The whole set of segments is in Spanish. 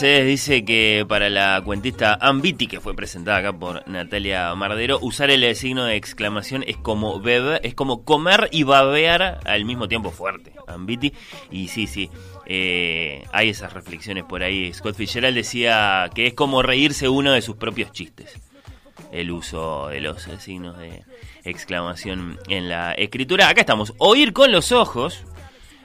Mercedes dice que para la cuentista Ambiti, que fue presentada acá por Natalia Mardero, usar el signo de exclamación es como beber, es como comer y babear al mismo tiempo fuerte. Ambiti. Y sí, sí. eh, hay esas reflexiones por ahí. Scott Fitzgerald decía que es como reírse uno de sus propios chistes. El uso de los eh, signos de exclamación en la escritura. Acá estamos. Oír con los ojos.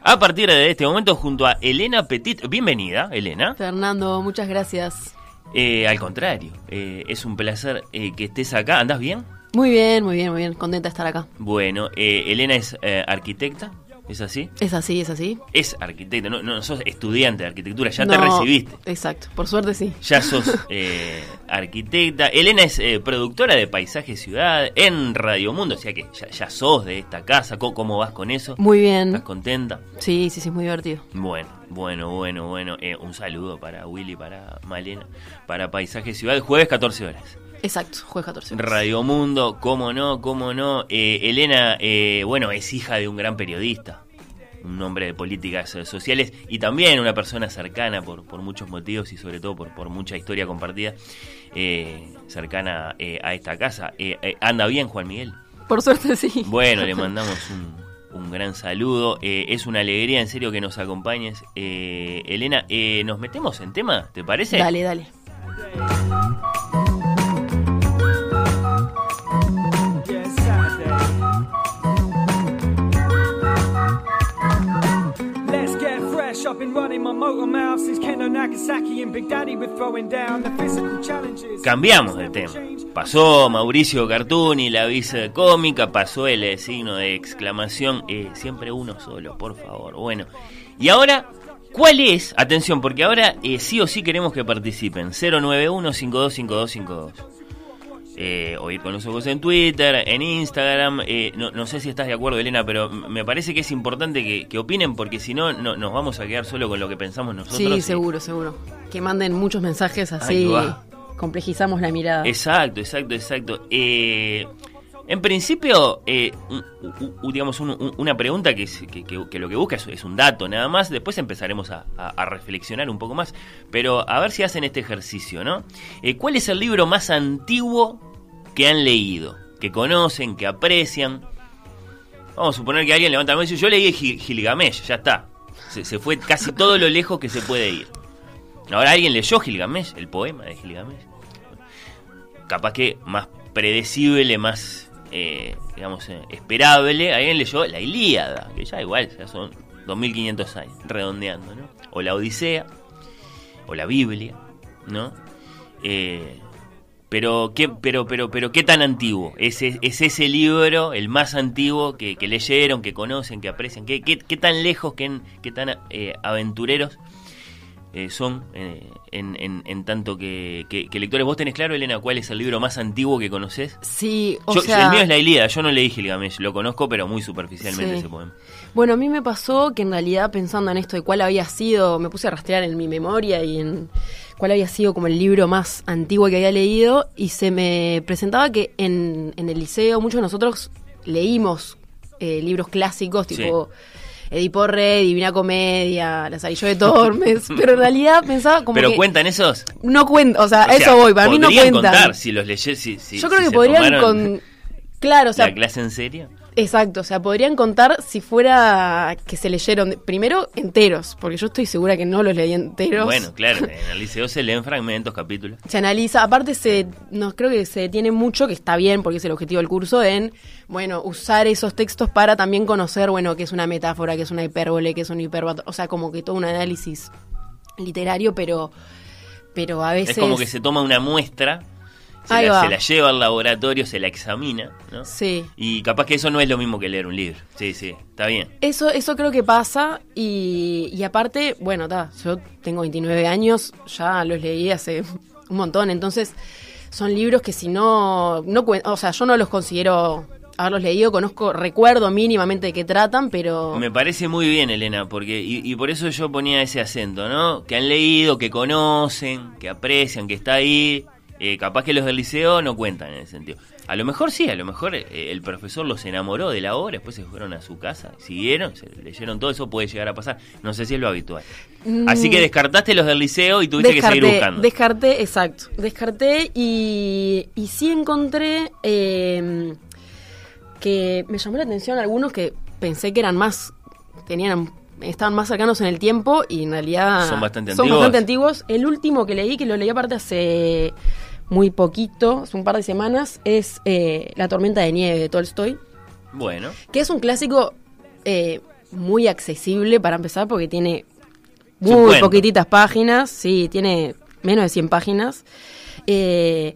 A partir de este momento, junto a Elena Petit. Bienvenida, Elena. Fernando, muchas gracias. Eh, al contrario, eh, es un placer eh, que estés acá. ¿Andás bien? Muy bien, muy bien, muy bien. Contenta de estar acá. Bueno, eh, Elena es eh, arquitecta, ¿es así? Es así, es así. Es arquitecta, no, no sos estudiante de arquitectura, ya te recibiste. Exacto, por suerte sí. Ya sos eh, arquitecta. Elena es eh, productora de Paisaje Ciudad en Radio Mundo, o sea que ya, ya sos de esta casa. ¿Cómo, cómo vas con eso? Muy ¿Estás bien. contenta? Sí, sí, sí, muy divertido. Bueno, bueno, bueno, bueno. Eh, un saludo para Willy, para Malena, para Paisaje Ciudad. Jueves 14 horas. Exacto, jueves 14. horas. Radio Mundo, cómo no, cómo no. Eh, Elena, eh, bueno, es hija de un gran periodista, un hombre de políticas sociales y también una persona cercana por, por muchos motivos y sobre todo por, por mucha historia compartida, eh, cercana a esta casa. ¿Anda bien, Juan Miguel? Por suerte sí. Bueno, le mandamos un, un gran saludo. Eh, es una alegría, en serio, que nos acompañes. Eh, Elena, eh, ¿nos metemos en tema? ¿Te parece? Dale, dale. Cambiamos de tema. Pasó Mauricio Cartuni, la vice cómica, pasó el signo de exclamación, eh, siempre uno solo, por favor. Bueno, y ahora, ¿cuál es? Atención, porque ahora eh, sí o sí queremos que participen. 091-525252. Eh, oír con los ojos en Twitter, en Instagram. eh, no, no sé si estás de acuerdo, Elena, pero me parece que es importante que, que opinen porque si no, no, nos vamos a quedar solo con lo que pensamos nosotros. Sí, y- seguro, seguro. Que manden muchos mensajes así. Complejizamos la mirada. Exacto, exacto, exacto. Eh, en principio, eh, digamos, un- un- una pregunta que, es- que- que- que lo que busca es, es un dato nada más, después empezaremos a, a- a reflexionar un poco más, pero a ver si hacen este ejercicio, ¿no? Eh, ¿Cuál es el libro más antiguo que han leído, que conocen, que aprecian? Vamos a suponer que alguien levanta la mano y dice, yo leí Gil- Gilgamesh, ya está. Se, se fue casi todo lo lejos que se puede ir. Ahora alguien leyó Gilgamesh, el poema de Gilgamesh capaz que más predecible, más, eh, digamos, eh, esperable, alguien leyó la Ilíada, que ya igual, ya son 2500 años, redondeando, ¿no? O la Odisea, o la Biblia, ¿no? Eh, pero, ¿qué, pero, pero, pero, ¿qué tan antiguo? ¿Es, es, es ese libro el más antiguo que, que leyeron, que conocen, que aprecian? ¿Qué, qué, qué tan lejos, qué, qué tan eh, aventureros eh, son eh, en, en, en tanto que, que- que lectores. ¿Vos tenés claro, Elena, cuál es el libro más antiguo que conoces? Sí, o Yo- sea. el mío es La Ilíada, yo no leí Gilgamesh, lo conozco, pero muy superficialmente Sí. ese poema. Bueno, a mí me pasó que en realidad pensando en esto de cuál había sido, me puse a rastrear en mi memoria y en cuál había sido como el libro más antiguo que había leído y se me presentaba que en, en el liceo muchos de nosotros leímos eh, libros clásicos tipo Edipo Rey, Divina Comedia, Lazarillo de Tormes, pero en realidad pensaba como ¿Pero que cuentan esos? no cuenta, o sea, O sea, eso voy, para mí no cuentan. contar si los leyes, si, si- Yo creo si que podrían con Claro, o sea, la clase en serio. Exacto, o sea, podrían contar si fuera que se leyeron primero enteros, porque yo estoy segura que no los leí enteros. Bueno, claro, en el liceo se leen fragmentos, capítulos. Se analiza, aparte se, no creo que se detiene mucho, que está bien, porque es el objetivo del curso, en, bueno, usar esos textos para también conocer, bueno, qué es una metáfora, qué es una hipérbole, qué es un hiperbato, o sea, como que todo un análisis literario, pero, pero a veces... Es como que se toma una muestra se la, va. se la lleva al laboratorio, se la examina, ¿no? Sí. Y capaz que eso no es lo mismo que leer un libro. Sí, sí, está bien. Eso, eso creo que pasa y, y aparte, bueno, ta, yo tengo 29 años, ya los leí hace un montón, entonces son libros que si no, no o sea, yo no los considero haberlos leído, conozco, recuerdo mínimamente de qué tratan, pero... Me parece muy bien, Elena, porque y, y por eso yo ponía ese acento, ¿no? Que han leído, que conocen, que aprecian, que está ahí. Eh, capaz que los del liceo no cuentan en ese sentido. A lo mejor sí, a lo mejor eh, el profesor los enamoró de la obra, después se fueron a su casa, siguieron, se leyeron todo, eso puede llegar a pasar. No sé si es lo habitual. Así que descartaste los del liceo y tuviste que seguir buscando. Mm. Descarté, exacto. Descarté y, y sí encontré eh, que me llamó la atención algunos que pensé que eran más, tenían, estaban más cercanos en el tiempo y en realidad Son bastante son antiguos. bastante antiguos. El último que leí, que lo leí aparte hace muy poquito, hace un par de semanas, es eh, La tormenta de nieve de Tolstoy, Bueno, que es un clásico eh, muy accesible para empezar porque tiene muy poquititas páginas, sí, tiene menos de 100 páginas. Eh,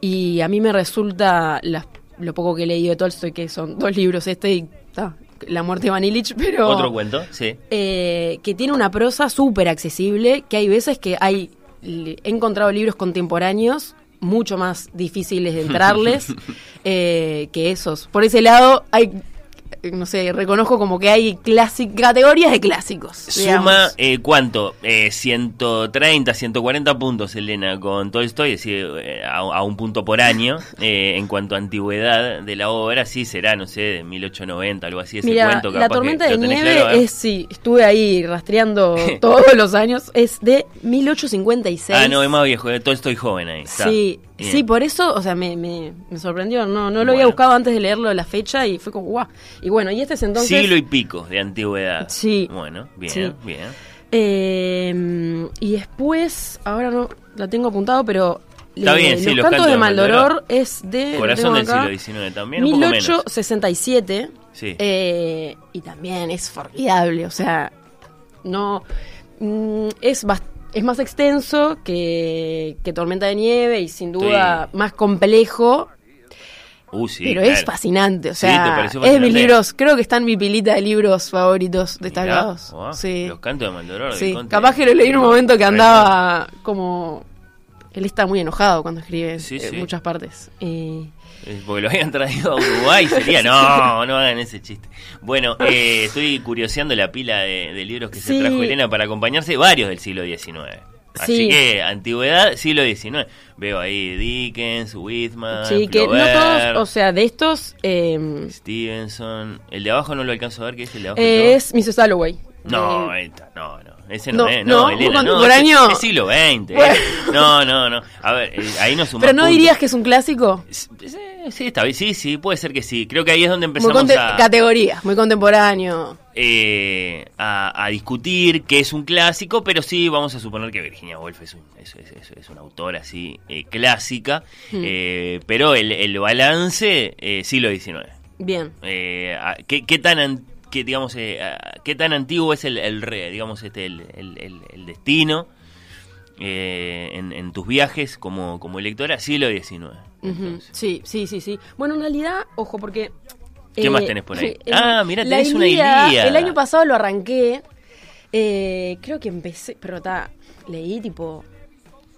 y a mí me resulta las- lo poco que he leído de Tolstoy, que son dos libros, este y La muerte de Van Illich, pero... otro cuento, sí. eh, que tiene una prosa súper accesible, que hay veces que hay he encontrado libros contemporáneos mucho más difíciles de entrarles eh, que esos. Por ese lado, hay, no sé, reconozco como que hay categorías de clásicos. Suma, eh, ¿cuánto? Eh, 130, 140 puntos, Elena, con Tolstoy, es decir, eh, a, a un punto por año. eh, en cuanto a antigüedad de la obra, sí será, no sé, de 1890, algo así, ese Mira, cuento. la capaz tormenta que de nieve claro, ¿eh? es, sí, estuve ahí rastreando todos los años, es de 1856. Ah, no, es más viejo, eh, Tolstoy joven ahí. está. Sí, Bien. sí, por eso, o sea, me, me, me sorprendió. No, no lo había buscado antes de leerlo la fecha y fue como, guau. Y bueno, y este es entonces. Siglo y pico de antigüedad. Sí. Bueno, bien, Sí. bien. Eh, y después, ahora no la tengo apuntado, pero. Está bien, sí, los, los cantos cantos de Maldoror es de. Corazón del acá, siglo XIX también, un poco menos. 1867. Sí. eh, y también es formidable, o sea, no. mm, es Es más extenso que, que Tormenta de Nieve y sin duda más complejo, Uh, sí, pero claro. es fascinante. O Sí, ¿te sea, pareció es de mis libros, creo que está en mi pilita de libros favoritos destacados. Mirá, oh, sí. Los cantos de Maldoror. del Sí, capaz que lo leí en un momento que andaba como... Él está muy enojado cuando escribe Sí, eh, sí. muchas partes. Y- Porque lo habían traído a Uruguay, sería, no, no hagan ese chiste. Bueno, eh, estoy curioseando la pila de, de libros que se Sí. trajo Elena para acompañarse, varios del siglo XIX. Así Sí. que, antigüedad, siglo XIX. Veo ahí Dickens, Whitman, sí, que no todos, o sea, de estos eh, Stevenson. El de abajo no lo alcanzo a ver, ¿qué es el de abajo? eh, es Mrs. Dalloway. No, Eh, esta, no, no. Ese no, No, es, no, no, Elena, no. contemporáneo. Es, es siglo XX. eh. No, no, no. A ver, eh, ahí no sumamos pero no puntos. dirías que es un clásico. Sí, sí, está bien. Sí, sí, puede ser que sí. Creo que ahí es donde empezamos a, categoría, muy contemporáneo. eh, a, a discutir qué es un clásico, pero sí vamos a suponer que Virginia Woolf es, un, es, es- es- una autora así eh, clásica, Hmm. pero el, el balance siglo XIX. Bien. ¿qué, qué tan an- qué, digamos eh, a- qué tan antiguo es el, el re- digamos este el, el- el- destino eh, en, en tus viajes como como lectora siglo XIX? Sí, sí, sí, sí. Bueno, en realidad, ojo, porque... eh, ¿Qué más tenés por ahí? Ah, mirá, la tenés una Ilíada. El año pasado lo arranqué. eh, creo que empecé, pero está, leí tipo,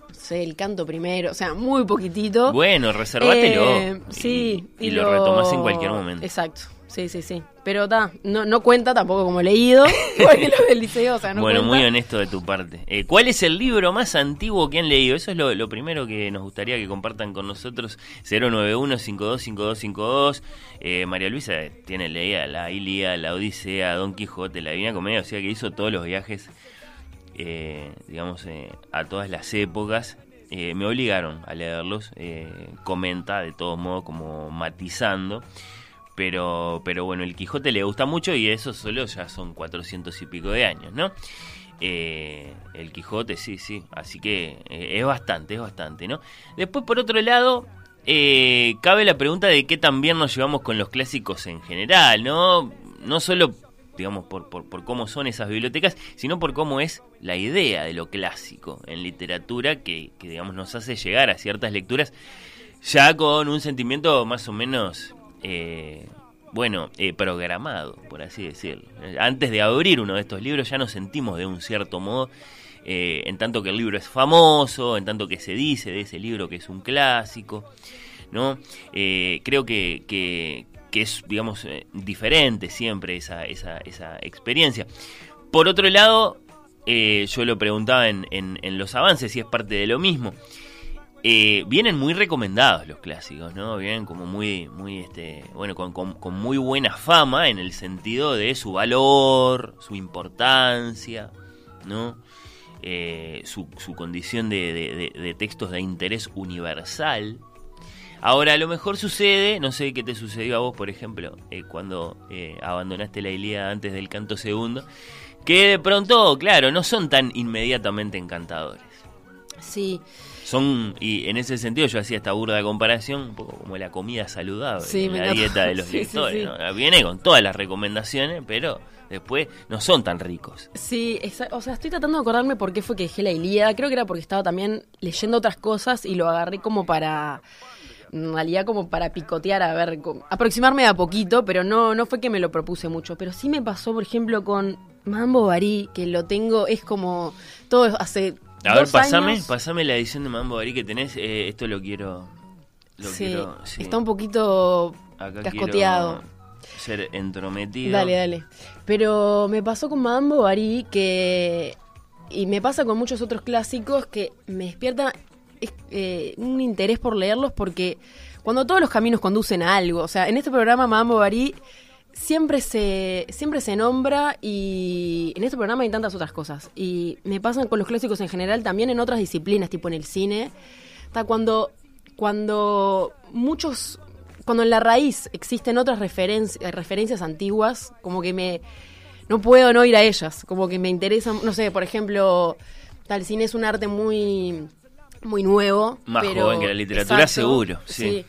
no sé, el canto primero, o sea, muy poquitito. Bueno, reservátelo. Eh, sí. Y, y lo retomás en cualquier momento. Exacto, sí, sí, sí. Pero está, no, no cuenta tampoco como leído, igual que lo del liceo, o sea, no bueno, cuenta. muy honesto de tu parte. Eh, ¿Cuál es el libro más antiguo que han leído? Eso es lo, lo primero que nos gustaría que compartan con nosotros. 091-525252. Eh, María Luisa tiene leída la Ilíada, la Odisea, Don Quijote, la Divina Comedia, o sea que hizo todos los viajes, eh, digamos, eh, a todas las épocas. Eh, me obligaron a leerlos. eh, comenta de todos modos, como matizando. Pero, pero bueno, el Quijote le gusta mucho y eso solo ya son 400 y pico de años, ¿no? Eh, el Quijote, sí, sí. Así que eh, es bastante, es bastante, ¿no? Después, por otro lado, eh, cabe la pregunta de qué también nos llevamos con los clásicos en general, ¿no? No solo, digamos, por, por, por cómo son esas bibliotecas, sino por cómo es la idea de lo clásico en literatura que, que digamos, nos hace llegar a ciertas lecturas ya con un sentimiento más o menos, eh, bueno, eh, programado, por así decirlo. Antes de abrir uno de estos libros ya nos sentimos de un cierto modo, eh, en tanto que el libro es famoso, en tanto que se dice de ese libro que es un clásico, ¿no? creo que, que, es, digamos, diferente siempre esa, esa, esa experiencia. Por otro lado, yo lo preguntaba en, en, en los avances si es parte de lo mismo. Eh, vienen muy recomendados los clásicos, ¿no? Vienen como muy, muy, este, bueno, con, con, muy buena fama en el sentido de su valor, su importancia, ¿no? Eh, su, su, condición de, de, textos de interés universal. Ahora, a lo mejor sucede, no sé qué te sucedió a vos, por ejemplo, eh, cuando abandonaste la Ilíada antes del canto segundo, que de pronto, claro, no son tan inmediatamente encantadores. Sí son y en ese sentido yo hacía esta burda comparación un poco como la comida saludable la dieta de los lectores viene con todas las recomendaciones pero después no son tan ricos. Sí o sea estoy tratando de acordarme por qué fue que dejé la Ilíada. Creo que era porque estaba también leyendo otras cosas y lo agarré como para en realidad como para picotear a ver aproximarme a poquito pero no no fue que me lo propuse mucho. Pero sí me pasó por ejemplo con Mambo Barí que lo tengo es como todo hace a ver, pasame, pasame la edición de Mambo Barí que tenés. Eh, esto lo quiero. sí, está un poquito cascoteado. Ser entrometido. Dale, dale. Pero me pasó con Mambo Barí que. Y me pasa con muchos otros clásicos que me despierta eh, un interés por leerlos porque cuando todos los caminos conducen a algo. O sea, en este programa Mambo Barí siempre se, siempre se nombra y en este programa hay tantas otras cosas. Y me pasan con los clásicos en general, también en otras disciplinas, tipo en el cine. Está cuando, cuando muchos, cuando en la raíz existen otras referencias antiguas, como que me, no puedo no ir a ellas, como que me interesan, no sé, por ejemplo, tal cine es un arte muy, muy nuevo. Más joven que la literatura, seguro. sí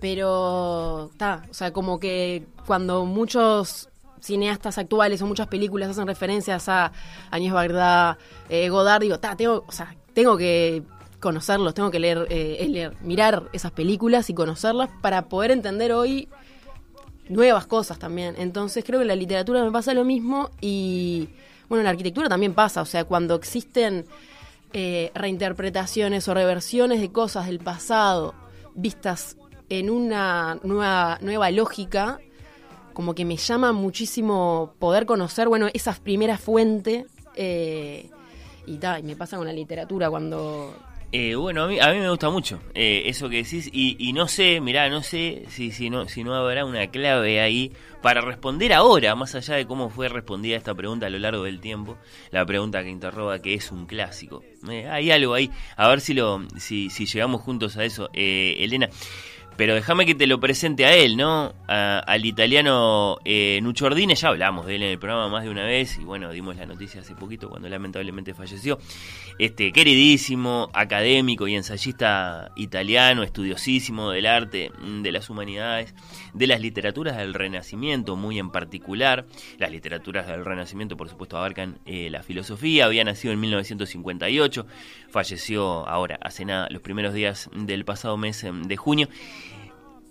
pero está, o sea, como que cuando muchos cineastas actuales o muchas películas hacen referencias a Añez Bagdad, eh, Godard, digo, ta, tengo, o sea, tengo que conocerlos, tengo que leer, eh, leer, mirar esas películas y conocerlas para poder entender hoy nuevas cosas también. Entonces creo que en la literatura me pasa lo mismo y bueno, en la arquitectura también pasa, o sea, cuando existen eh, reinterpretaciones o reversiones de cosas del pasado vistas en una nueva, nueva lógica, como que me llama muchísimo poder conocer, bueno, esas primeras fuentes. Eh, y tal, y me pasa con la literatura cuando eh, bueno, a mí, a mí me gusta mucho eh, eso que decís y, y, no sé, mirá, no sé si, si, no, si no habrá una clave ahí para responder ahora, más allá de cómo fue respondida esta pregunta a lo largo del tiempo, la pregunta que interroga que es un clásico. hay algo ahí, a ver si, lo, si, si llegamos juntos a eso. Elena, pero déjame que te lo presente a él, ¿no? al italiano eh, ya hablamos de él en el programa más de una vez y bueno, dimos la noticia hace poquito cuando lamentablemente falleció. Este queridísimo, académico y ensayista italiano, estudiosísimo del arte, mm, de las humanidades, de las literaturas del Renacimiento, muy en particular. Las literaturas del Renacimiento, por supuesto, abarcan eh, la filosofía. Había nacido en 1958, falleció ahora, hace nada, los primeros días del pasado mes em, de junio.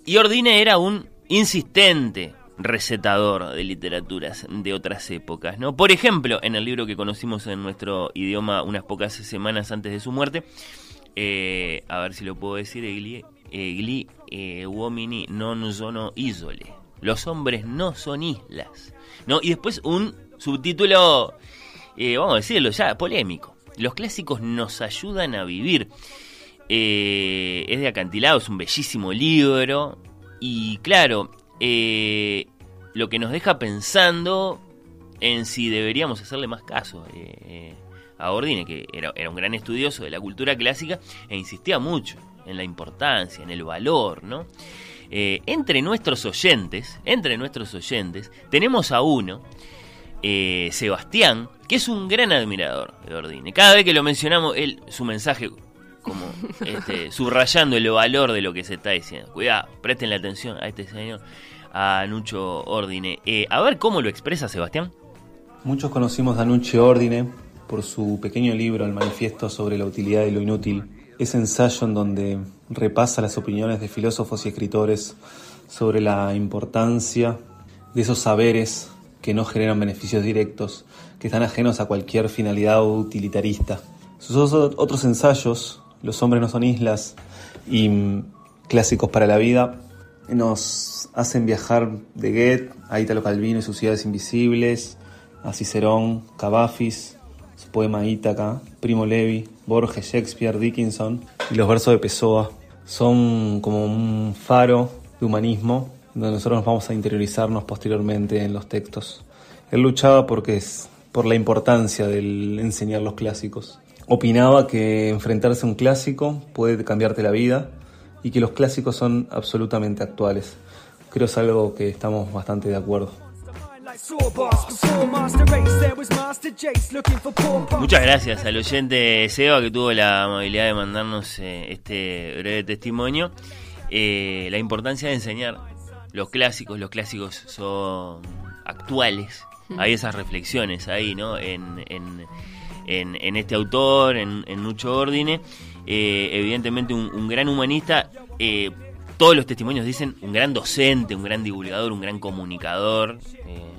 Y Ordine era un insistente recetador de literaturas de otras épocas, ¿no? Por ejemplo, en el libro que conocimos en nuestro idioma unas pocas semanas antes de su muerte, eh, a ver si lo puedo decir, Egli, egli eh, uomini non sono isole. Los hombres no son islas, ¿no? Y después un subtítulo, eh, vamos a decirlo ya, polémico. Los clásicos nos ayudan a vivir. Eh, es de acantilado, es un bellísimo libro. Y claro, eh, lo que nos deja pensando en si deberíamos hacerle más caso eh, a Ordine, que era, un gran estudioso de la cultura clásica e insistía mucho en la importancia, en el valor, ¿no? entre nuestros oyentes, entre nuestros oyentes, tenemos a uno, Sebastián, que es un gran admirador de Ordine. Cada vez que lo mencionamos, él, su mensaje como este, subrayando el valor de lo que se está diciendo. Cuidado, presten la atención a este señor, a Nucho Ordine. Eh, a ver cómo lo expresa Sebastián. Muchos conocimos a Nucho Ordine por su pequeño libro El Manifiesto sobre la utilidad de lo inútil, ese ensayo en donde repasa las opiniones de filósofos y escritores sobre la importancia de esos saberes que no generan beneficios directos, que están ajenos a cualquier finalidad utilitarista. Sus otros ensayos, Los hombres no son islas y mm, Clásicos para la vida, nos hacen viajar de Goethe a Italo Calvino y sus ciudades invisibles, a Cicerón, Cavafis, su poema Ítaca, Primo Levi, Borges, Shakespeare, Dickinson y los versos de Pessoa. Son como un faro de humanismo donde nosotros nos vamos a interiorizarnos posteriormente en los textos. Él luchaba porque es, por la importancia del enseñar los clásicos. Opinaba que enfrentarse a un clásico puede cambiarte la vida y que los clásicos son absolutamente actuales. Creo es algo que estamos bastante de acuerdo. Muchas gracias al oyente Seba que tuvo la amabilidad de mandarnos eh, este breve testimonio. Eh, la importancia de enseñar los clásicos, los clásicos son actuales. Hay esas reflexiones ahí, ¿no? En, en, este autor, en, en Nucho Ordine. Eh, evidentemente un, gran humanista. Eh, todos los testimonios dicen un gran docente, un gran divulgador, un gran comunicador. Eh,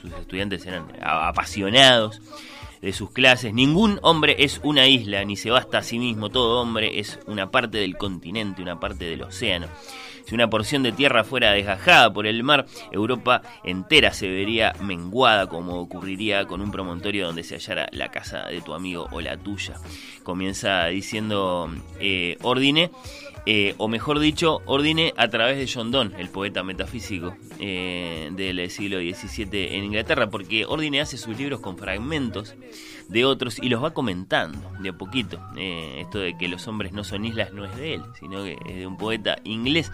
sus, estudiantes eran apasionados de sus clases. Ningún hombre es una isla, ni se basta a sí mismo. Todo hombre es una parte del continente, una parte del océano. Si una porción de tierra fuera desgajada por el mar, Europa entera se vería menguada como ocurriría con un promontorio donde se hallara la casa de tu amigo o la tuya. Comienza diciendo eh, Ordine. Eh, o mejor dicho, Ordine a través de John Donne, el poeta metafísico eh, del siglo XVII en Inglaterra, porque Ordine hace sus libros con fragmentos de otros y los va comentando de a poquito. Eh, esto de que los hombres no son islas no es de él, sino que es de un poeta inglés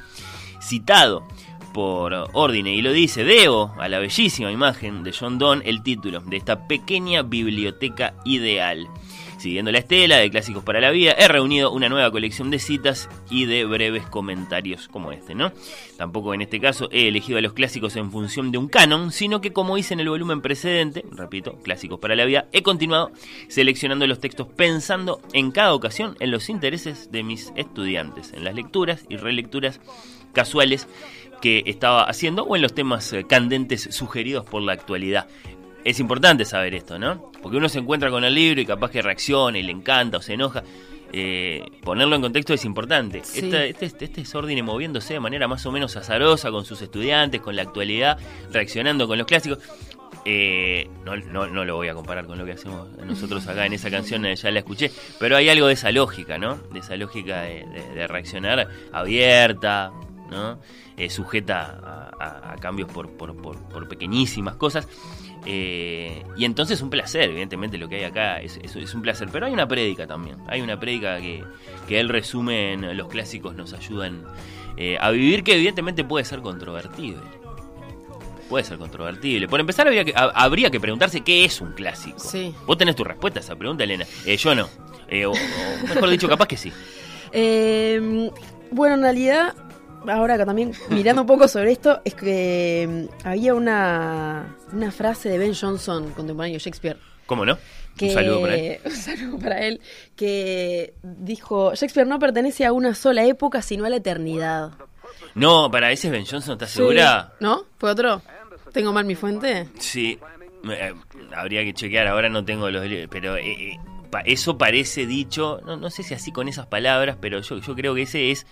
citado por Ordine y lo dice, debo a la bellísima imagen de John Donne el título de esta pequeña biblioteca ideal. Siguiendo la estela de Clásicos para la Vida, he reunido una nueva colección de citas y de breves comentarios como este, ¿no? Tampoco en este caso he elegido a los clásicos en función de un canon, sino que como hice en el volumen precedente, repito, Clásicos para la Vida, he continuado seleccionando los textos pensando en cada ocasión en los intereses de mis estudiantes, en las lecturas y relecturas casuales que estaba haciendo o en los temas eh, candentes sugeridos por la actualidad es importante saber esto, ¿no? Porque uno se encuentra con el libro y capaz que reacciona y le encanta o se enoja. Eh, ponerlo en contexto es importante. Este, este, este, es Ordine moviéndose de manera más o menos azarosa con sus estudiantes, con la actualidad, reaccionando con los clásicos. Eh, no, no, no, lo voy a comparar con lo que hacemos nosotros acá en esa canción, eh, ya la escuché, pero hay algo de esa lógica, ¿no? De esa lógica de, reaccionar abierta, ¿no? sujeta a, cambios por, por, por pequeñísimas cosas. Eh, y entonces un placer, evidentemente lo que hay acá es, es, un placer. Pero hay una prédica también. Hay una prédica que, que él resume en los clásicos, nos ayudan eh, a vivir, que evidentemente puede ser controvertido Puede ser controvertible. Por empezar, habría que, habría que preguntarse qué es un clásico. Sí. Vos tenés tu respuesta a esa pregunta, Elena. Eh, yo no. o, mejor dicho, capaz que sí. bueno, en realidad ahora acá también mirando un poco sobre esto, es que mm, había una, una frase de Ben Johnson, contemporáneo Shakespeare. ¿Cómo no? un saludo para él. Un saludo para él, que dijo, Shakespeare no pertenece a una sola época, sino a la eternidad. No, para ese es Ben Johnson, ¿estás segura? ¿No? ¿Fue otro? ¿Tengo mal mi fuente? Sí, eh, habría que chequear, ahora no tengo los... Pero eh, eh, eso parece dicho, no, no sé si así con esas palabras, pero yo, yo creo que ese es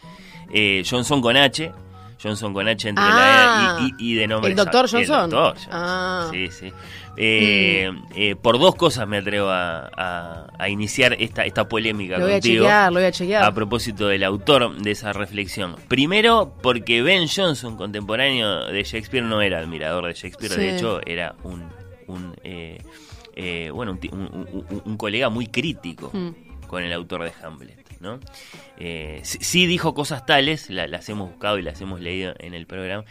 eh, Johnson con H. Johnson con H entre la E y, de nombre. ¿El doctor Johnson? Ah. Sí, sí. Eh, mm. eh, por dos cosas me atrevo a, iniciar esta, esta polémica lo voy contigo. A chequear, lo voy a chequear. A propósito del autor de esa reflexión. Primero, porque Ben Johnson, contemporáneo de Shakespeare, no era admirador de Shakespeare. De hecho, era un, un bueno, un, colega muy crítico mm. con el autor de Hamlet. ¿no? Eh, sí, dijo cosas tales, las hemos buscado y las hemos leído en el programa,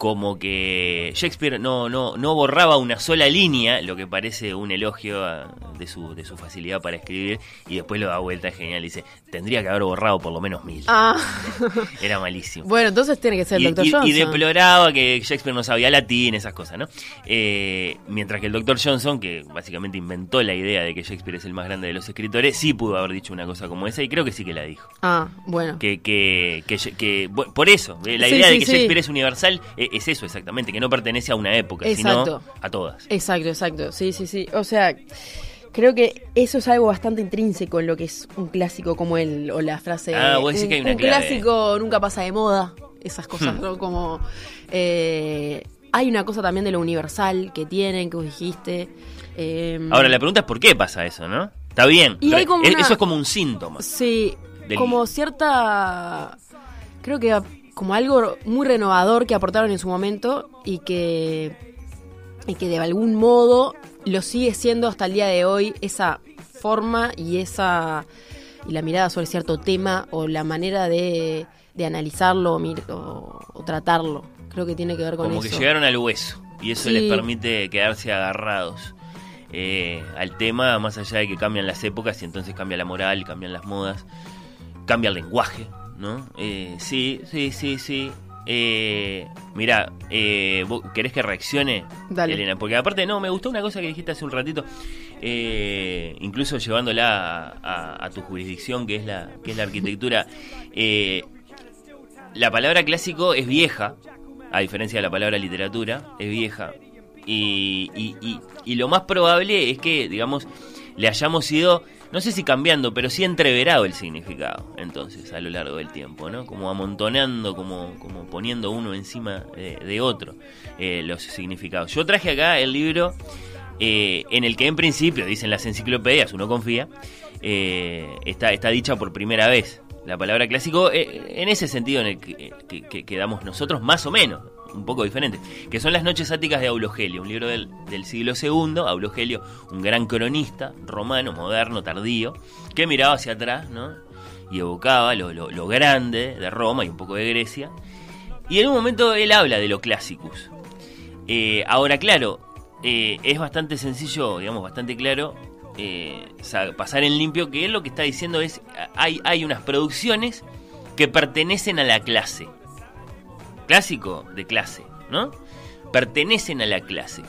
como que Shakespeare no, no, no borraba una sola línea, lo que parece un elogio de, su, de su facilidad para escribir, y después lo da vuelta genial y dice, tendría que haber borrado por lo menos mil. Ah. Era malísimo. Bueno, entonces tiene que ser el Dr. Johnson. Y deploraba que Shakespeare no sabía latín, esas cosas, ¿no? Eh, mientras que el Dr. Johnson, que básicamente inventó la idea de que Shakespeare es el más grande de los escritores, sí pudo haber dicho una cosa como esa, y creo que sí que la dijo. Ah, bueno. Que, que, que, por eso, eh, la Sí, idea de que sí. Shakespeare es universal eh, es eso exactamente, que no pertenece a una época, Exacto. sino a todas. Exacto, exacto. Sí, sí, sí. O sea, creo que eso es algo bastante intrínseco en lo que es un clásico como el, o la frase. Ah, vos decís un, que hay una un clave. clásico nunca pasa de moda. Esas cosas, Hmm. ¿no? Como. eh, hay una cosa también de lo universal que tienen, que vos dijiste. eh, Ahora, la pregunta es por qué pasa eso, ¿no? Está bien, Y hay como es- una- eso es como un síntoma. Sí, del- como cierta. Creo que como algo muy renovador que aportaron en su momento y que. y que de algún modo lo sigue siendo hasta el día de hoy esa forma y esa. y la mirada sobre cierto tema o la manera de, de analizarlo o, tratarlo. Creo que tiene que ver con Como eso. que llegaron al hueso y eso Sí. les permite quedarse agarrados eh, al tema, más allá de que cambian las épocas y entonces cambia la moral, cambian las modas, cambia el lenguaje, ¿no? Eh, sí, sí, sí, sí. Eh, mira, eh, ¿vos ¿querés que reaccione, Dale. Elena? Porque aparte, no, me gustó una cosa que dijiste hace un ratito, eh, incluso llevándola a, a- a tu jurisdicción, que es la, que es la arquitectura. Eh, la palabra clásico es vieja, a diferencia de la palabra literatura, es vieja. Y, y- y- y lo más probable es que, digamos, le hayamos ido, no sé si cambiando, pero sí entreverado el significado, entonces, a lo largo del tiempo, ¿no? Como amontonando, como, como poniendo uno encima de, de otro eh, los significados. Yo traje acá el libro eh, en el que en principio, dicen las enciclopedias, uno confía, eh, está, está dicha por primera vez. La palabra clásico, eh, en ese sentido en el que, que- que quedamos nosotros, más o menos, un poco diferente, que son las Noches Áticas de Aulogelio, un libro del, del siglo II, Aulogelio, un gran cronista romano, moderno, tardío, que miraba hacia atrás, ¿no? Y evocaba lo, lo- lo grande de Roma y un poco de Grecia. Y en un momento él habla de lo clásicos. Eh, ahora, claro, eh, es bastante sencillo, digamos, bastante claro eh, sa- pasar en limpio que él lo que está diciendo es hay, hay unas producciones que pertenecen a la clase. Clásico de clase, ¿no? Pertenecen a la clase.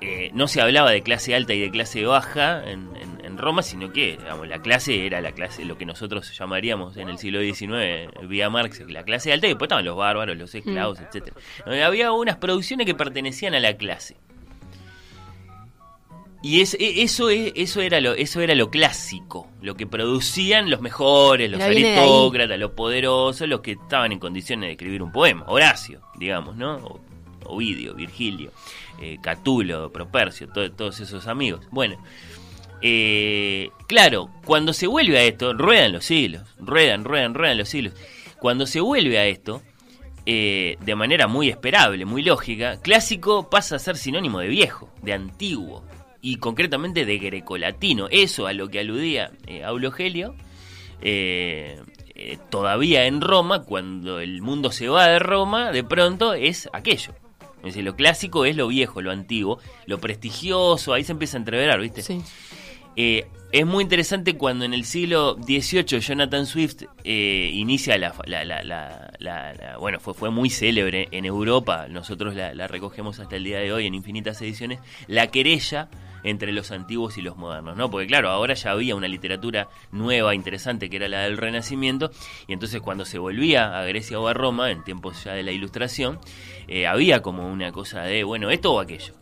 Eh, no se hablaba de clase alta y de clase baja en, en- en Roma, sino que la clase era la clase, lo que nosotros llamaríamos en el siglo XIX, vía Marx, la clase alta, y después estaban los bárbaros, los esclavos, etcétera. ¿No? Había unas producciones que pertenecían a la clase. Y es, e- eso, es, eso, era lo, eso era lo clásico, lo que producían los mejores, los aristócratas, los poderosos, los que estaban en condiciones de escribir un poema. Horacio, digamos, ¿no? O- Ovidio, Virgilio, eh, Catulo, Propercio, to- todos esos amigos. Bueno, eh, claro, cuando se vuelve a esto, ruedan los siglos, ruedan, ruedan, ruedan los siglos. Cuando se vuelve a esto, eh, de manera muy esperable, muy lógica, clásico pasa a ser sinónimo de viejo, de antiguo, y concretamente de grecolatino. Eso a lo que aludía eh, Aulogelio, eh, eh, todavía en Roma, cuando el mundo se va de Roma, de pronto es aquello. Lo clásico es lo viejo, lo antiguo, lo prestigioso, ahí se empieza a entreverar, ¿viste? Sí. Eh, es muy interesante cuando en el siglo XVIII Jonathan Swift eh, inicia la, la- la- la- bueno fue fue muy célebre en Europa. Nosotros la, la recogemos hasta el día de hoy en infinitas ediciones. La querella entre los antiguos y los modernos no porque claro ahora ya había una literatura nueva interesante que era la del Renacimiento. Y entonces cuando se volvía a Grecia o a Roma en tiempos ya de la Ilustración eh, había como una cosa de bueno esto o aquello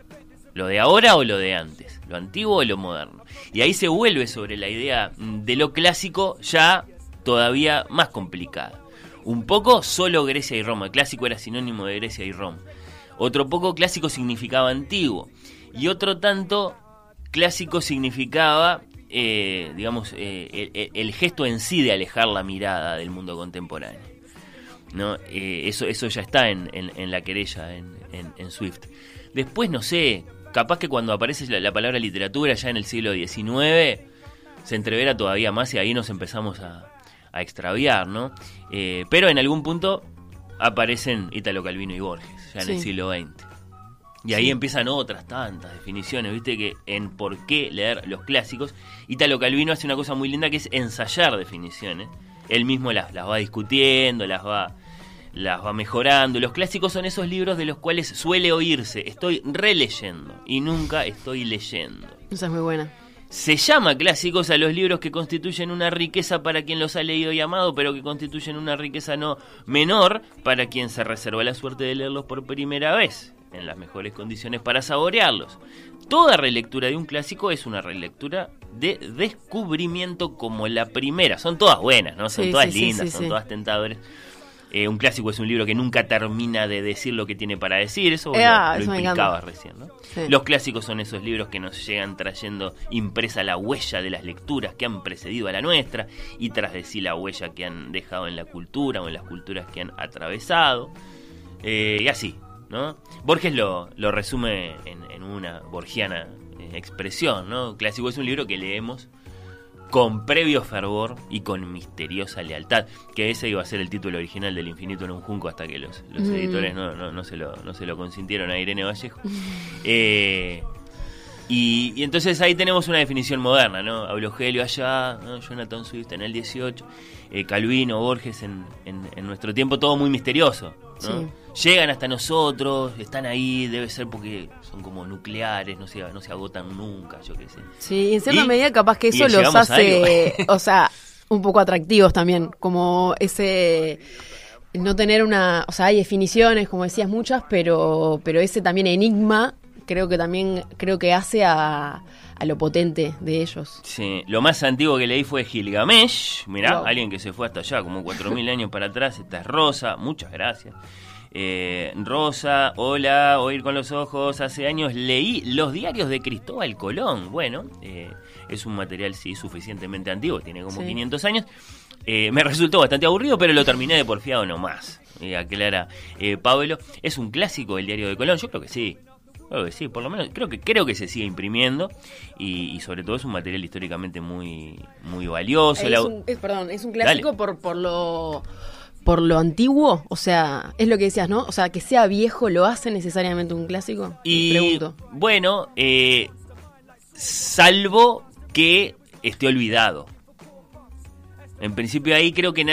¿Lo de ahora o lo de antes? ¿Lo antiguo o lo moderno? Y ahí se vuelve sobre la idea de lo clásico ya todavía más complicada. Un poco solo Grecia y Roma. Clásico era sinónimo de Grecia y Roma. Otro poco clásico significaba antiguo. Y otro tanto clásico significaba, eh, digamos, eh, el, el gesto en sí de alejar la mirada del mundo contemporáneo. ¿no? Eh, eso, eso ya está en, en- en la querella en- en Swift. Después, no sé, capaz que cuando aparece la, la palabra literatura ya en el siglo XIX, se entrevera todavía más y ahí nos empezamos a, a extraviar, ¿no? Eh, pero en algún punto aparecen Italo Calvino y Borges, ya en el siglo XX. Y ahí Sí. empiezan otras tantas definiciones, viste que en por qué leer los clásicos, Italo Calvino hace una cosa muy linda que es ensayar definiciones. Él mismo las, las va discutiendo, las va, las va mejorando. Los clásicos son esos libros de los cuales suele oírse, estoy releyendo y nunca estoy leyendo. Esa es muy buena. Se llama clásicos a los libros que constituyen una riqueza para quien los ha leído y amado, pero que constituyen una riqueza no menor para quien se reserva la suerte de leerlos por primera vez, en las mejores condiciones para saborearlos. Toda relectura de un clásico es una relectura de descubrimiento como la primera. Son todas buenas, ¿no? Son Sí, todas sí, lindas, sí, son todas tentadoras. Eh, un clásico es un libro que nunca termina de decir lo que tiene para decir, eso vos Eh, lo, ah, lo implicabas recién, ¿no? Sí. Los clásicos son esos libros que nos llegan trayendo impresa la huella de las lecturas que han precedido a la nuestra y tras de sí la huella que han dejado en la cultura o en las culturas que han atravesado. Eh, y así, ¿no? Borges lo, lo resume en, en una borgiana expresión, ¿no? Clásico es un libro que leemos con previo fervor y con misteriosa lealtad, que ese iba a ser el título original del Infinito en un Junco hasta que los, los Mm. editores no, no, no se lo, no se lo consintieron a Irene Vallejo. Eh, y, y entonces ahí tenemos una definición moderna, ¿no? Eugelio allá, ¿no? Jonathan Swift en el 18, eh, Calvino, Borges en, en- en nuestro tiempo, todo muy misterioso, ¿no? Llegan hasta nosotros, están ahí, debe ser porque son como nucleares, no se, no se agotan nunca, yo qué sé. Sí, y en cierta Y- medida capaz que eso los hace, o sea, un poco atractivos también, como ese no tener una, o sea, hay definiciones, como decías muchas, pero pero ese también enigma creo que también creo que hace a, a lo potente de ellos. Sí, lo más antiguo que leí fue Gilgamesh. Mirá, Wow. alguien que se fue hasta allá, como 4.000 años para atrás. Esta es Rosa, muchas gracias. Eh, Rosa, hola, oír con los ojos. Hace años leí los diarios de Cristóbal Colón. Bueno, eh, es un material, sí, suficientemente antiguo, tiene como Sí. 500 años. Eh, me resultó bastante aburrido, pero lo terminé de porfiado nomás. Eh, aclara eh, Pablo. ¿Es un clásico el diario de Colón? Yo creo que sí. Creo que sí, por lo menos creo que creo que se sigue imprimiendo y, y sobre todo es un material históricamente muy muy valioso. Es La- un, es- perdón, es un clásico Dale. por, por lo por lo antiguo, o sea, es lo que decías, ¿no? O sea, que sea viejo lo hace necesariamente un clásico. y Pregunto. bueno, eh, salvo que esté olvidado. En principio ahí creo que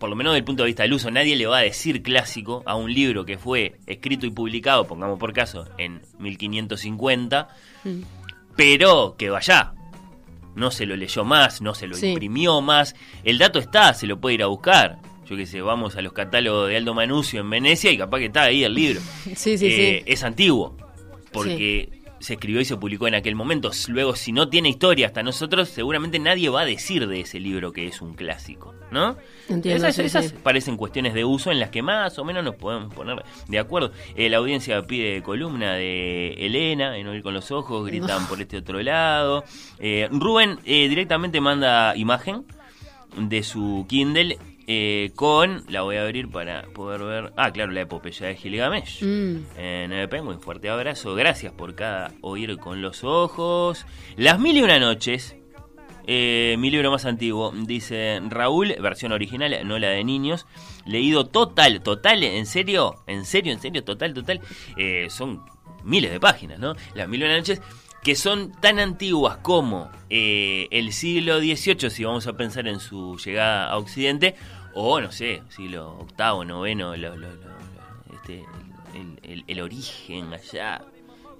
por lo menos desde el punto de vista del uso, nadie le va a decir clásico a un libro que fue escrito y publicado, pongamos por caso, en 1550, Mm. pero que vaya. No se lo leyó más, no se lo Sí. imprimió más. El dato está, se lo puede ir a buscar. Yo qué sé, vamos a los catálogos de Aldo Manucio en Venecia y capaz que está ahí el libro. Sí, sí, Eh, sí. Es antiguo, porque se escribió y se publicó en aquel momento. Luego, si no tiene historia hasta nosotros, seguramente nadie va a decir de ese libro que es un clásico, ¿no? Entiendo, esas sí, esas sí. parecen cuestiones de uso en las que más o menos nos podemos poner de acuerdo. Eh, la audiencia pide columna de Elena, en Oír con los Ojos, gritan por este otro lado. Eh, Rubén eh, directamente manda imagen de su Kindle eh, con, la voy a abrir para poder ver, ah, claro, la epopeya de Gilgamesh. Mm. En eh, Penguin, fuerte abrazo, gracias por cada oír con los ojos. Las mil y una noches, eh, mi libro más antiguo, dice Raúl, versión original, no la de niños. Leído total, total, en serio, en serio, en serio, total, total. eh, son miles de páginas, ¿no? Las mil y una noches que son tan antiguas como eh, el siglo XVIII, si vamos a pensar en su llegada a Occidente, o no sé, siglo VIII, IX, lo- lo- lo- este, el, el- el origen allá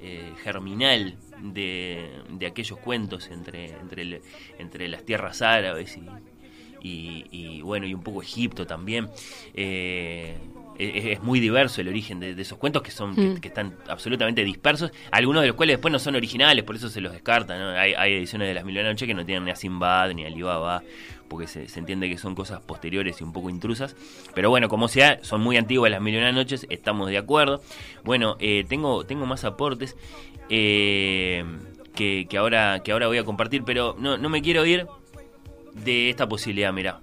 eh, germinal de, de aquellos cuentos entre, entre, el- entre las tierras árabes y, y, y, bueno, y un poco Egipto también. Eh, es, es muy diverso el origen de, de esos cuentos que son Mm. que, que están absolutamente dispersos, algunos de los cuales después no son originales, por eso se los descartan. ¿no? Hay, hay ediciones de las Mil y una Noche que no tienen ni a Sinbad ni a Alibaba, porque se, entiende que son cosas posteriores y un poco intrusas. Pero bueno, como sea, son muy antiguas las Mil y una Noches, estamos de acuerdo. Bueno, eh, tengo, tengo más aportes eh, que, que ahora, que ahora voy a compartir, pero no, no me quiero ir de esta posibilidad, mirá.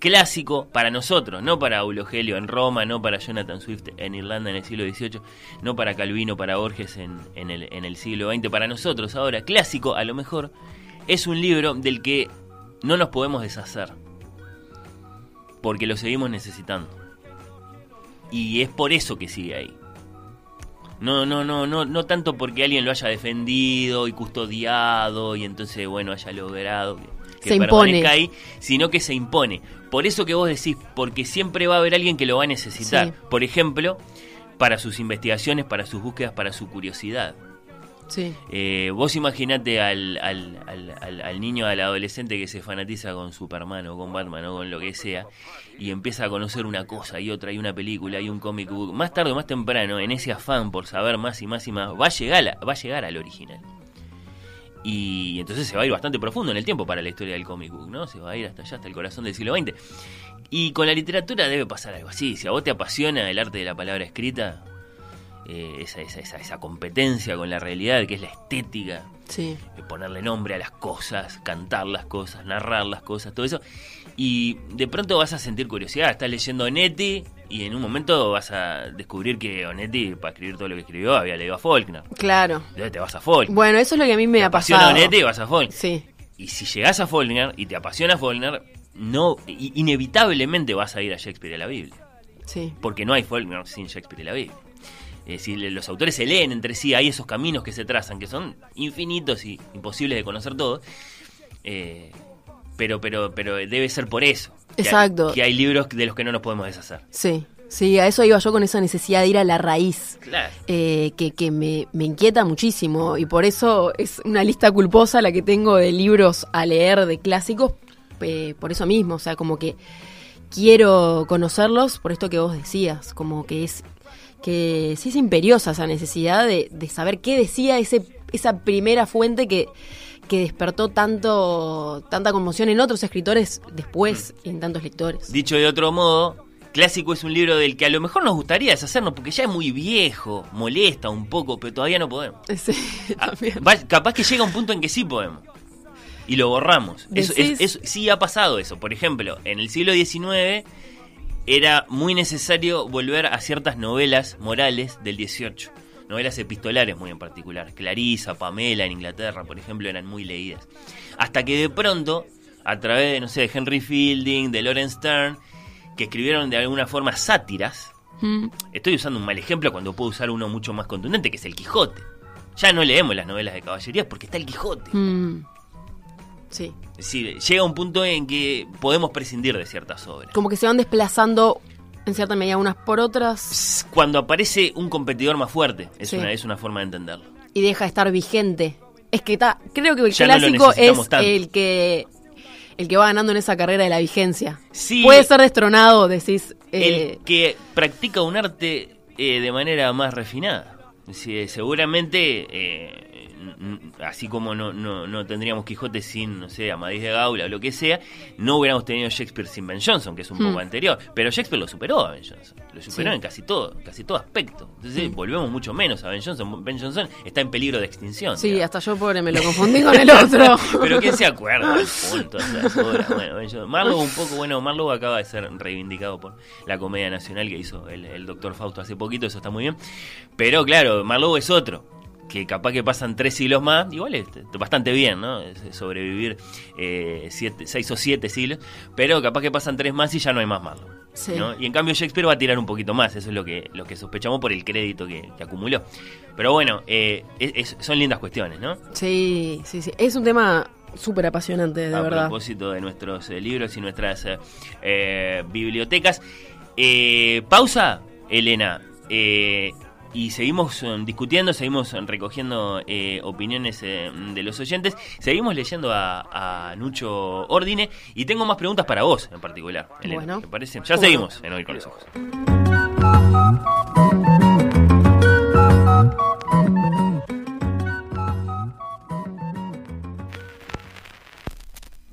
Clásico para nosotros, no para Eulogelio en Roma, no para Jonathan Swift en Irlanda en el siglo XVIII, no para Calvino, para Borges en, en el, en el siglo XX, para nosotros ahora, clásico a lo mejor, es un libro del que no nos podemos deshacer, porque lo seguimos necesitando. Y es por eso que sigue ahí. No, no, no, no, no tanto porque alguien lo haya defendido y custodiado y entonces, bueno, haya logrado que, que Se impone. ahí, sino que se impone. Por eso que vos decís, porque siempre va a haber alguien que lo va a necesitar. Sí. Por ejemplo, para sus investigaciones, para sus búsquedas, para su curiosidad. Sí. Eh, vos imaginate al, al, al, niño, al adolescente que se fanatiza con Superman o con Batman o con lo que sea y empieza a conocer una cosa y otra y una película y un comic book. Más tarde o más temprano, en ese afán por saber más y más y más, va a llegar, a- va a llegar al original. Y entonces se va a ir bastante profundo en el tiempo para la historia del comic book, ¿no? Se va a ir hasta allá, hasta el corazón del siglo XX. Y con la literatura debe pasar algo así. Si a vos te apasiona el arte de la palabra escrita, eh, esa, esa, esa, esa competencia con la realidad, que es la estética, Sí. eh, ponerle nombre a las cosas, cantar las cosas, narrar las cosas, todo eso. Y de pronto vas a sentir curiosidad, estás leyendo Onetti y en un momento vas a descubrir que Onetti, para escribir todo lo que escribió, había leído a Faulkner. Claro. Entonces te vas a Faulkner. Bueno, eso es lo que a mí me te ha apasiona pasado. Onetti y vas a Faulkner. Sí. Y si llegas a Faulkner y te apasiona Faulkner, no, inevitablemente vas a ir a Shakespeare y a la Biblia. Sí. Porque no hay Faulkner sin Shakespeare y la Biblia. Eh, si los autores se leen entre sí, hay esos caminos que se trazan, que son infinitos y imposibles de conocer todos. eh, pero, pero, pero debe ser por eso. que hay- Exacto. Que hay, libros de los que no nos podemos deshacer. Sí. Sí, a eso iba yo con esa necesidad de ir a la raíz. Claro. eh, que, que me, me inquieta muchísimo y por eso es una lista culposa la que tengo de libros a leer de clásicos, eh, por eso mismo, o sea, como que quiero conocerlos por esto que vos decías, como que es que sí es imperiosa esa necesidad de, de saber qué decía ese, esa primera fuente que, que despertó tanto tanta conmoción en otros escritores después y en tantos lectores. Dicho de otro modo, Clásico es un libro del que a lo mejor nos gustaría deshacernos porque ya es muy viejo, molesta un poco, pero todavía no podemos. Sí, Ah, también. capaz que llega un punto en que sí podemos. Y lo borramos. Eso, Decís- es- es- sí ha pasado eso. Por ejemplo, en el siglo XIX era muy necesario volver a ciertas novelas morales del XVIII. Novelas epistolares muy en particular. Clarisa, Pamela en Inglaterra, por ejemplo, eran muy leídas. Hasta que de pronto, a través de, no sé, de Henry Fielding, de Lawrence Stern, que escribieron de alguna forma sátiras, Mm, Estoy usando un mal ejemplo cuando puedo usar uno mucho más contundente, que es el Quijote. Ya no leemos las novelas de caballerías porque está el Quijote. mm. Sí. Es decir, llega un punto en que podemos prescindir de ciertas obras. como que se van desplazando en cierta medida unas por otras Cuando aparece un competidor más fuerte, es, Sí. una, es una forma de entenderlo. y deja de estar vigente. Es que ta- creo que el Ya clásico es tanto. el que el que va ganando en esa carrera de la vigencia. Sí. Puede ser destronado, decís. eh, el que practica un arte eh, de manera más refinada. Decir, seguramente, eh, así como no, no, no tendríamos Quijote sin, no sé, Amadís de Gaula o lo que sea, no hubiéramos tenido Shakespeare sin Ben Jonson, que es un Hmm. poco anterior. Pero Shakespeare lo superó a Ben Jonson. Lo superó Sí. en casi todo, casi todo aspecto. Entonces Hmm. volvemos mucho menos a Ben Jonson. Ben Jonson está en peligro de extinción. sí, digamos. hasta yo pobre me lo confundí con el otro. Pero ¿quién se acuerda punto? Bueno, Ben Jonson- Marlowe un poco, bueno, Marlowe acaba de ser reivindicado por la Comedia Nacional que hizo el, el Doctor Fausto hace poquito, eso está muy bien. Pero claro, Marlowe es otro, que capaz que pasan tres siglos más, igual es bastante bien, ¿no? Sobrevivir eh, siete, seis o siete siglos, pero capaz que pasan tres más y ya no hay más Marlowe. Sí. ¿no? Y en cambio Shakespeare va a tirar un poquito más, eso es lo que, lo que sospechamos por el crédito que, que acumuló. Pero bueno, eh, es- es- son lindas cuestiones, ¿no? Sí, sí, sí. Es un tema súper apasionante, de a verdad. propósito de nuestros eh, libros y nuestras bibliotecas. Pausa, Elena. Eh, y seguimos eh, discutiendo, seguimos recogiendo eh, opiniones eh, de los oyentes, seguimos leyendo a, a Nucho Ordine y tengo más preguntas para vos en particular. Elena, Bueno. ¿te parece? Ya ¿Cómo seguimos en Hoy con los Ojos.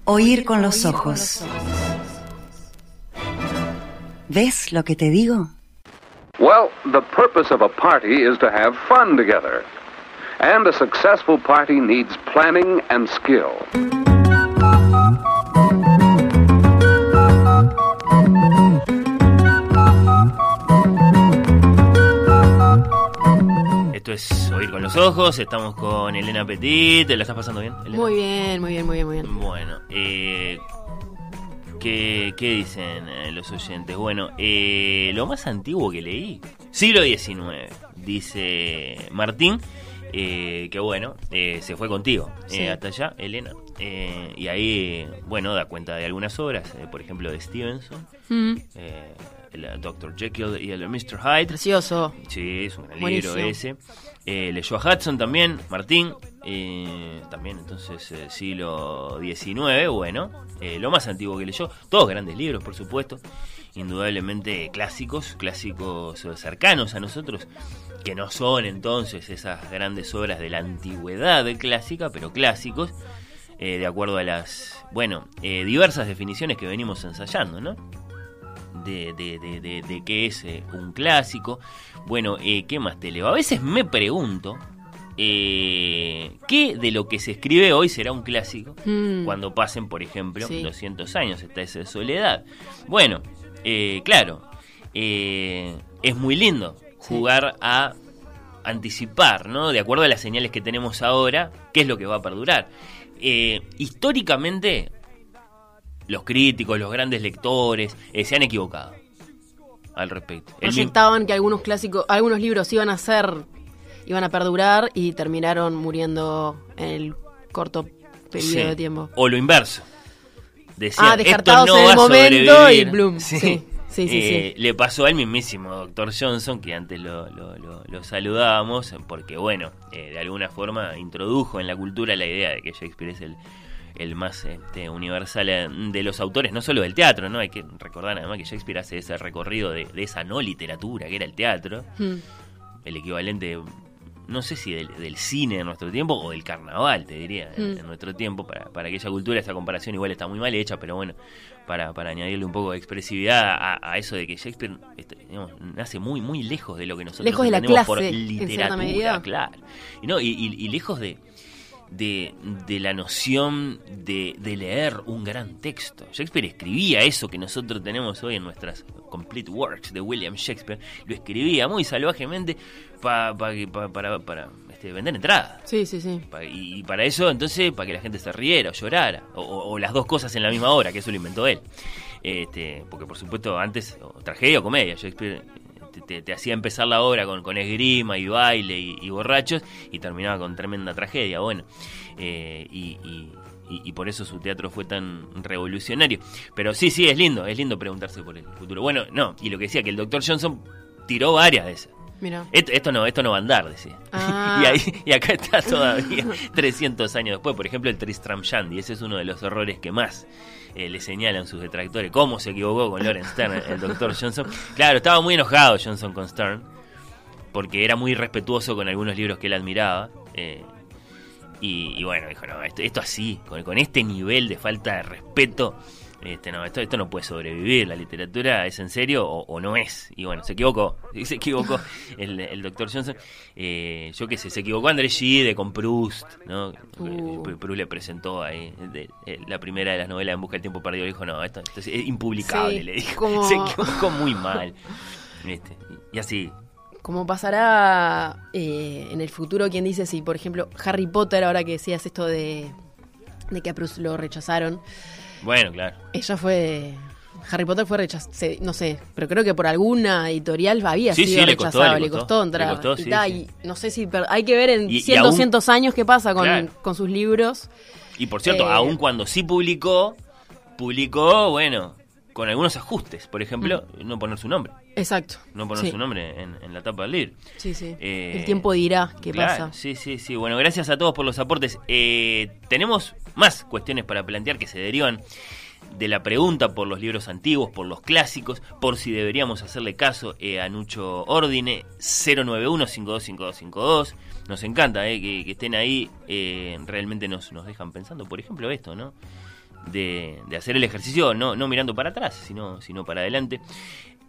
Oír con los ojos. ¿Ves lo que te digo? Well, the purpose of a party is to have fun together. And a successful party needs planning and skill. Esto es Oír con los Ojos, estamos con Elena Petit, ¿te la estás pasando bien? Elena? Muy bien, muy bien, muy bien, muy bien. Bueno, eh, ¿qué, qué dicen eh, los oyentes? Bueno, eh, lo más antiguo que leí, siglo XIX, dice Martín, eh, que bueno, eh, se fue contigo Sí. eh, hasta allá, Elena, eh, y ahí, bueno, da cuenta de algunas obras, eh, por ejemplo, de Stevenson, Mm, el Dr. Jekyll y el Mr. Hyde. Precioso. Sí, es un gran libro ese. Eh, leyó a Hudson también, Martín. eh, también entonces eh, siglo XIX, bueno. eh, lo más antiguo que leyó. Todos grandes libros, por supuesto. Indudablemente clásicos, clásicos eh, cercanos a nosotros. Que no son entonces esas grandes obras de la antigüedad clásica, pero clásicos. de acuerdo a las, bueno, diversas definiciones que venimos ensayando, ¿no? De, de, de, de, es eh, un clásico. Bueno, eh, ¿qué más te leo? A veces me pregunto eh, qué de lo que se escribe hoy será un clásico Mm. cuando pasen, por ejemplo, Sí. 200 años, esta es de soledad. Bueno, eh, claro, es muy lindo jugar a anticipar, ¿no? De acuerdo a las señales que tenemos ahora, qué es lo que va a perdurar. Eh, históricamente, los críticos, los grandes lectores, eh, se han equivocado al respecto. Proyectaban que algunos clásicos, algunos libros iban a ser, iban a perdurar y terminaron muriendo en el corto periodo Sí. de tiempo. O lo inverso. Decían, Ah, descartados "Esto no en el momento y sobrevivir". bloom. Sí, sí, sí, Eh, Le pasó al mismísimo Dr. Johnson, que antes lo, lo- lo- lo saludábamos, porque, bueno, eh, de alguna forma introdujo en la cultura la idea de que Shakespeare es el, el más este, universal eh, de los autores, no solo del teatro, ¿no? Hay que recordar además que Shakespeare hace ese recorrido de, de esa no literatura que era el teatro, Mm. el equivalente, no sé si del, del cine en nuestro tiempo o del carnaval, te diría, en, Mm. en nuestro tiempo, para, para aquella cultura, esta comparación igual está muy mal hecha, pero bueno, para, para añadirle un poco de expresividad a, a eso de que Shakespeare este, digamos, nace muy, muy lejos de lo que nosotros Lejos de la por literatura, claro. Y, no, y, y- y lejos de, de, de la noción de, de leer un gran texto. Shakespeare escribía eso que nosotros tenemos hoy en nuestras complete works de William Shakespeare, lo escribía muy salvajemente pa- pa que- pa- para, para este, vender entradas. Sí, sí, sí. Y, para eso, entonces, para que la gente se riera o llorara, o, o- o las dos cosas en la misma hora, que eso lo inventó él. Este, porque, por supuesto, antes, o tragedia o comedia, Shakespeare te, te- te hacía empezar la obra con, con esgrima y baile y, y borrachos y terminaba con tremenda tragedia. Bueno, eh, y, y- y- y por eso su teatro fue tan revolucionario. Pero sí, sí, es lindo, es lindo preguntarse por el futuro. Bueno, no, y lo que decía, que el Dr. Johnson tiró varias de esas. Mira. Esto, esto no, esto no va a andar, decía. Ah. y, ahí, y acá está todavía 300 años después. Por ejemplo, el Tristram Shandy. Ese es uno de los errores que más eh, le señalan sus detractores. ¿Cómo se equivocó con Lawrence Stern, el doctor Johnson? Claro, estaba muy enojado Johnson con Stern. Porque era muy respetuoso con algunos libros que él admiraba. eh, y, y bueno, dijo, no, esto, esto así, con, con este nivel de falta de respeto, este, no, esto, esto no puede sobrevivir. La literatura es en serio o, o no es. Y bueno, se equivocó. Se equivocó el, el doctor Johnson. Eh, yo qué sé, se equivocó Andrés Gide con Proust, ¿no? Uh. Pr- Proust le presentó ahí de- eh, la primera de las novelas En Busca del Tiempo Perdido. Dijo, no, esto, esto es impublicable, Sí, le dijo. como- Se equivocó muy mal. Este, y así. Como pasará eh, en el futuro, quien dice si, por ejemplo, Harry Potter, ahora que decías esto de, de que a Bruce lo rechazaron, Bueno, claro. ella fue... Harry Potter fue rechazado, no sé, pero creo que por alguna editorial había Sí, sido sí, le costó, rechazado, le costó, entrar. le costó, y sí, ta, sí. y no sé si, per- hay que ver en Y- y 100, aún- 200 años qué pasa con, Claro. con sus libros. Y por cierto, Eh, aun cuando sí publicó, publicó, bueno, con algunos ajustes. Por ejemplo, no poner su nombre. Exacto. No poner sí. su nombre en, en la tapa del libro. Sí, sí. Eh, el tiempo dirá qué claro, pasa. Sí, sí, sí. Bueno, gracias a todos por los aportes. Eh, tenemos más cuestiones para plantear que se derivan de la pregunta por los libros antiguos, por los clásicos, por si deberíamos hacerle caso eh, a Nucho Ordine, 091-525252. Nos encanta eh, que, que estén ahí, eh, realmente nos, nos dejan pensando, por ejemplo, esto, ¿no? De, de hacer el ejercicio no, no mirando para atrás, sino, sino para adelante.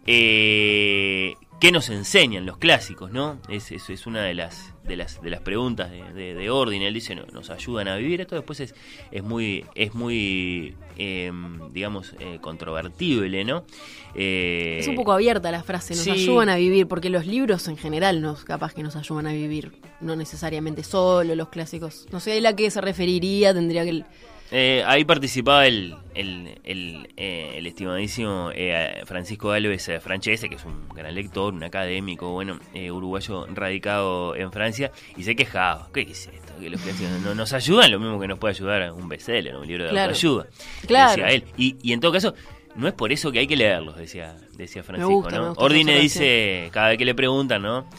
Eh, ¿Qué nos enseñan los clásicos, no? Es, es, es una de las, de las, de las preguntas de, de, de. Él dice, no, nos ayudan a vivir. Esto después es, es muy, es muy eh, digamos, eh, controvertible, ¿no? Eh, Es un poco abierta la frase, nos sí. ayudan a vivir, porque los libros en general nos capaz que nos ayudan a vivir, no necesariamente solo los clásicos. No sé a qué se referiría, tendría que... Eh, ahí participaba el, el, el, eh, el estimadísimo eh, Francisco Alves eh, Francese, que es un gran lector, un académico, bueno, eh, uruguayo radicado en Francia, y se quejaba. ¿Qué es esto? Que los clásicos no nos ayudan lo mismo que nos puede ayudar un bestseller, un libro de Claro. autoayuda. Claro. Decía él. Y, y en todo caso, no es por eso que hay que leerlos, decía, decía Francisco, gusta, me ¿no? gusta Ordine dice, cada vez que le preguntan, ¿no?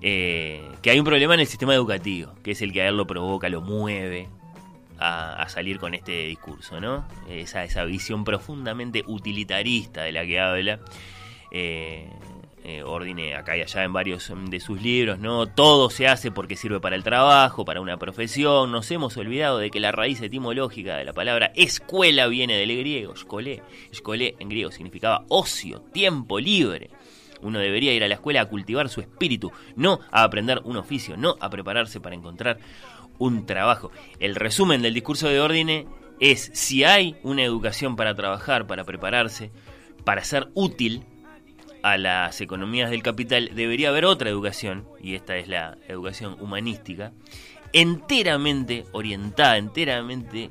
Eh, que hay un problema en el sistema educativo, que es el que a él lo provoca, lo mueve a, a salir con este discurso, ¿no? Esa, esa visión profundamente utilitarista de la que habla. Eh, eh, Ordine acá y allá en varios de sus libros, ¿no? Todo se hace porque sirve para el trabajo, para una profesión. Nos hemos olvidado de que la raíz etimológica de la palabra escuela viene del griego, escolé. Escolé en griego significaba ocio, tiempo libre. Uno debería ir a la escuela a cultivar su espíritu, no a aprender un oficio, no a prepararse para encontrar un trabajo. El resumen del discurso de Ordine es si hay una educación para trabajar, para prepararse, para ser útil, a las economías del capital, debería haber otra educación, y esta es la educación humanística, enteramente orientada, enteramente,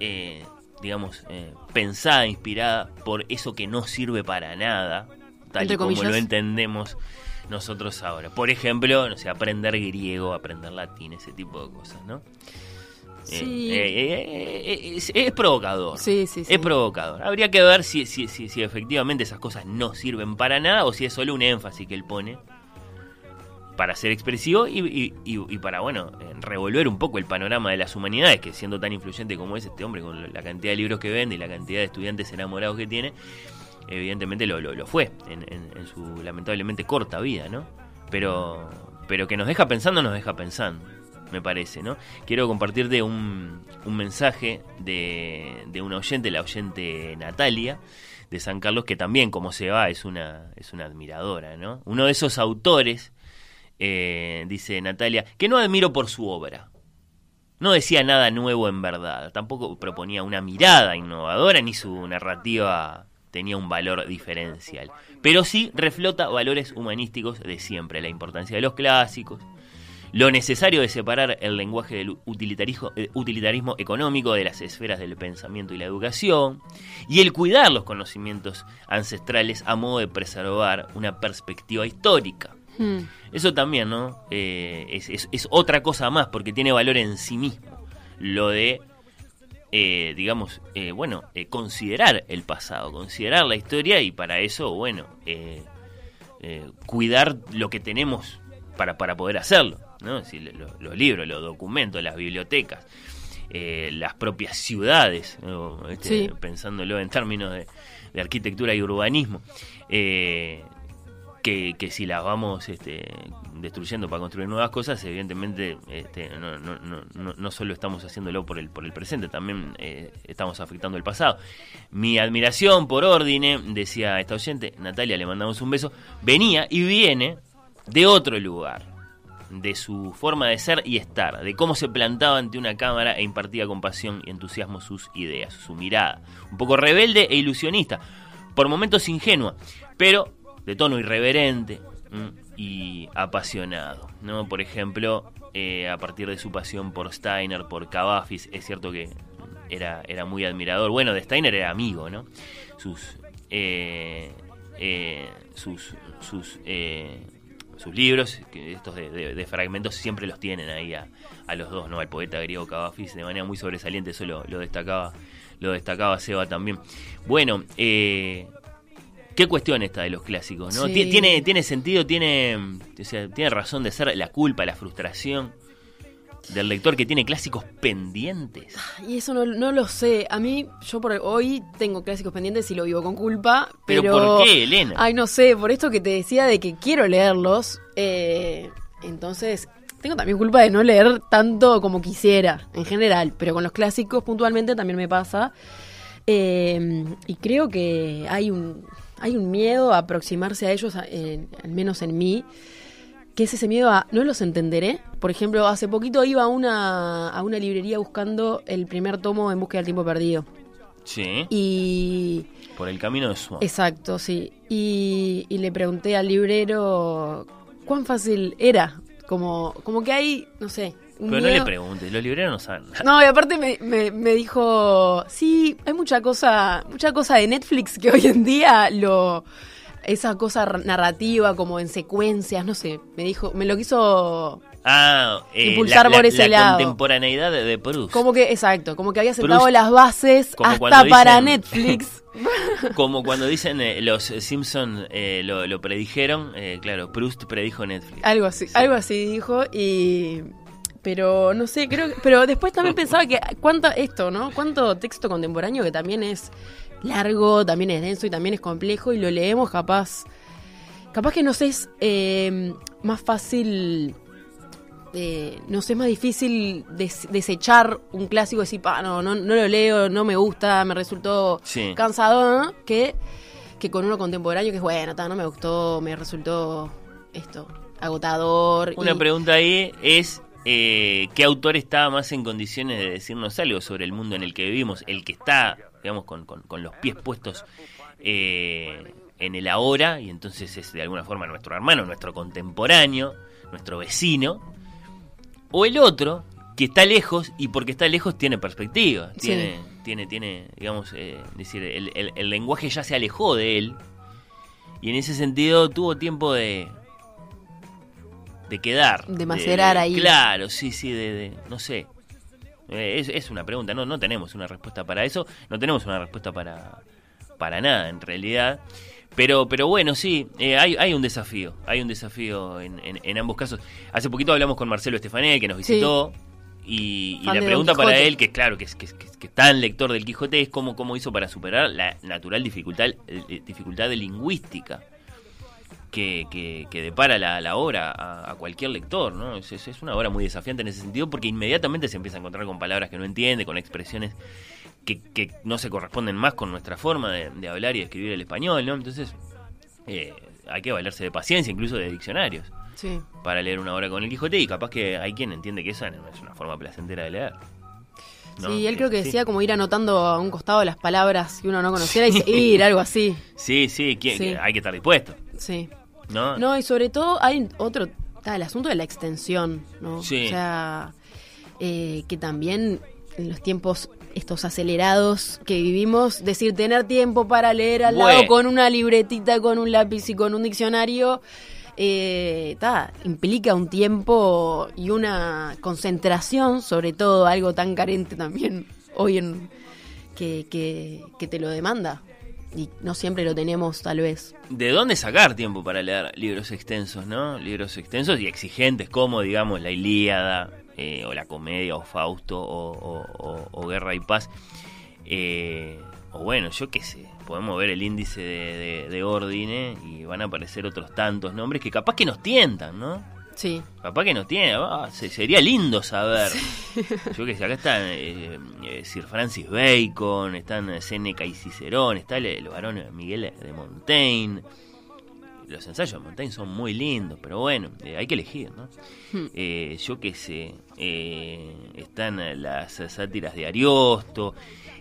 eh, digamos, eh, pensada, inspirada por eso que no sirve para nada, tal y como lo entendemos nosotros ahora. Por ejemplo, no sé, aprender griego, aprender latín, ese tipo de cosas, ¿no? Eh, Sí. eh, eh, eh, es, es provocador. Sí, sí, sí. Es provocador. Habría que ver si, si, si, si efectivamente esas cosas no sirven para nada o si es solo un énfasis que él pone para ser expresivo y, y- y- y para, bueno, revolver un poco el panorama de las humanidades, que siendo tan influyente como es este hombre, con la cantidad de libros que vende y la cantidad de estudiantes enamorados que tiene, evidentemente lo, lo, fue en, en- en su lamentablemente corta vida, ¿no? Pero, pero que nos deja pensando, nos deja pensando, me parece, ¿no? Quiero compartirte un, un mensaje de, de una oyente, la oyente Natalia, de San Carlos, que también, como se va, es una, es una admiradora, ¿no? Uno de esos autores, eh, dice Natalia, que no admiro por su obra. No decía nada nuevo en verdad, tampoco proponía una mirada innovadora ni su narrativa tenía un valor diferencial. Pero sí reflota valores humanísticos de siempre, la importancia de los clásicos, lo necesario de separar el lenguaje del utilitarismo, eh, utilitarismo económico de las esferas del pensamiento y la educación, y el cuidar los conocimientos ancestrales a modo de preservar una perspectiva histórica. Hmm. Eso también, ¿no? Eh, es, es- es otra cosa más, porque tiene valor en sí mismo. Lo de, eh, digamos, eh, bueno, eh, considerar el pasado, considerar la historia y para eso, bueno, eh, eh, cuidar lo que tenemos para, para poder hacerlo, ¿no? Es decir, lo- los libros, los documentos, las bibliotecas, eh, las propias ciudades, ¿no? Este, Sí. pensándolo en términos de, de arquitectura y urbanismo. Eh, que, si las vamos este, destruyendo para construir nuevas cosas, evidentemente este, no solo estamos haciéndolo por el, por el presente, también eh, estamos afectando el pasado. Mi admiración por Ordine, decía esta oyente, Natalia, le mandamos un beso, venía y viene de otro lugar, de su forma de ser y estar, de cómo se plantaba ante una cámara e impartía con pasión y entusiasmo sus ideas, su mirada, un poco rebelde e ilusionista, por momentos ingenua, pero de tono irreverente y apasionado. ¿no? Por ejemplo, eh, a partir de su pasión por Steiner, por Cavafis, es cierto que era, era muy admirador. Bueno, de Steiner era amigo, ¿no? Sus, eh, eh, sus, sus, eh, sus libros, estos de, fragmentos, siempre los tienen ahí a, a los dos, ¿no? Al poeta griego Cavafis, de manera muy sobresaliente, eso lo, lo destacaba, lo destacaba Seba también. Bueno, qué cuestión esta de los clásicos, ¿no? Sí. Tiene, tiene sentido, tiene, o sea, tiene razón de ser la culpa, la frustración del lector que tiene clásicos pendientes. Y eso no, no lo sé. A mí, yo por hoy tengo clásicos pendientes y lo vivo con culpa. ¿Pero Pero, por qué, Elena? Ay, no sé, por esto que te decía de que quiero leerlos. eh, entonces, tengo también culpa de no leer tanto como quisiera, en general. Pero con los clásicos puntualmente también me pasa. Eh, y creo que hay un, hay un miedo a aproximarse a ellos, en- al menos en mí, que es ese miedo a no los entenderé. Por ejemplo, hace poquito iba a una, a una librería buscando el primer tomo en búsqueda del tiempo perdido. Sí, Y. por el camino de Swan. Exacto, sí. Y, y le pregunté al librero cuán fácil era. Como, como que hay, no sé. Un Pero no le preguntes, los libreros no saben nada. no, y aparte me, me, me dijo, sí, hay mucha cosa, mucha cosa de Netflix que hoy en día lo esa cosa narrativa como en secuencias, no sé, me dijo, me lo quiso Ah, eh, Impulsar la, la- por ese la lado. contemporaneidad de, de Proust. como que, exacto, como que había sentado Proust, las bases hasta para dicen- Netflix. Como cuando dicen eh, los Simpson eh, lo, lo predijeron, claro, Proust predijo Netflix. algo así, Sí. algo así dijo y pero no sé, creo que- pero después también pensaba que cuánto esto, ¿no? Cuánto texto contemporáneo que también es largo, también es denso y también es complejo y lo leemos capaz capaz que nos es eh, más fácil eh, nos es más difícil des- desechar un clásico y decir, "Pa, no, no, no lo leo, no me gusta, me resultó Sí. cansado, ¿no? que, que con uno contemporáneo que es bueno, ta, no me gustó, me resultó esto, agotador. Una y- pregunta ahí es, eh, ¿qué autor está más en condiciones de decirnos algo sobre el mundo en el que vivimos? El que está, digamos, con, con- con los pies puestos eh, en el ahora, y entonces es de alguna forma nuestro hermano, nuestro contemporáneo, nuestro vecino, o el otro, que está lejos, y porque está lejos tiene perspectiva, Sí. tiene, tiene, tiene, digamos, eh, decir, el, el- el lenguaje ya se alejó de él, y en ese sentido tuvo tiempo de de quedar. De macerar ahí. Claro, sí, sí, de, de- no sé. Eh, es, es una pregunta, no, no tenemos una respuesta para eso, no tenemos una respuesta para, para nada en realidad. Pero, pero bueno, sí, eh, hay, hay un desafío, hay un desafío en, en- en ambos casos. Hace poquito hablamos con Marcelo Estefanel, que nos Sí. visitó, y, la pregunta para él, que claro, que es, que, que que tan lector del Quijote, es cómo, cómo hizo para superar la natural dificultad, eh, dificultad de lingüística que, que, que depara la, la obra a, a cualquier lector, ¿no? Es, es- es una obra muy desafiante en ese sentido porque inmediatamente se empieza a encontrar con palabras que no entiende, con expresiones que, que no se corresponden más con nuestra forma de, de hablar y de escribir el español, ¿no? Entonces eh, hay que valerse de paciencia, incluso de diccionarios, Sí. para leer una obra con el Quijote y capaz que hay quien entiende que esa no es una forma placentera de leer. ¿no? Sí, él creo que Sí. decía como ir anotando a un costado las palabras que uno no conociera y seguir, algo así. Sí, sí, ¿quién- Sí. hay que estar dispuesto, Sí. ¿No? No, y sobre todo hay otro, está el asunto de la extensión, ¿no? Sí. O sea, eh, que también en los tiempos estos acelerados que vivimos, decir, tener tiempo para leer al lado con una libretita, con un lápiz y con un diccionario, eh, ta, implica un tiempo y una concentración, sobre todo algo tan carente también hoy en que, que, que te lo demanda. Y no siempre lo tenemos, tal vez. ¿De dónde sacar tiempo para leer libros extensos, no? Libros extensos y exigentes como, digamos, La Ilíada, eh, o La Comedia, o Fausto, o, o- o- o Guerra y Paz. Eh, o bueno, yo qué sé, podemos ver el índice de, de, de Ordine y van a aparecer otros tantos nombres que capaz que nos tientan, ¿no? Sí. Capaz que nos tiene, ah, se- sería lindo saber. Yo que sé, acá están eh, eh, Sir Francis Bacon, están eh, Séneca y Cicerón, está el, el varón Miguel de Montaigne. Los ensayos de Montaigne son muy lindos, pero bueno, eh, hay que elegir, ¿no? Eh, yo qué sé, eh, están eh, las sátiras de Ariosto,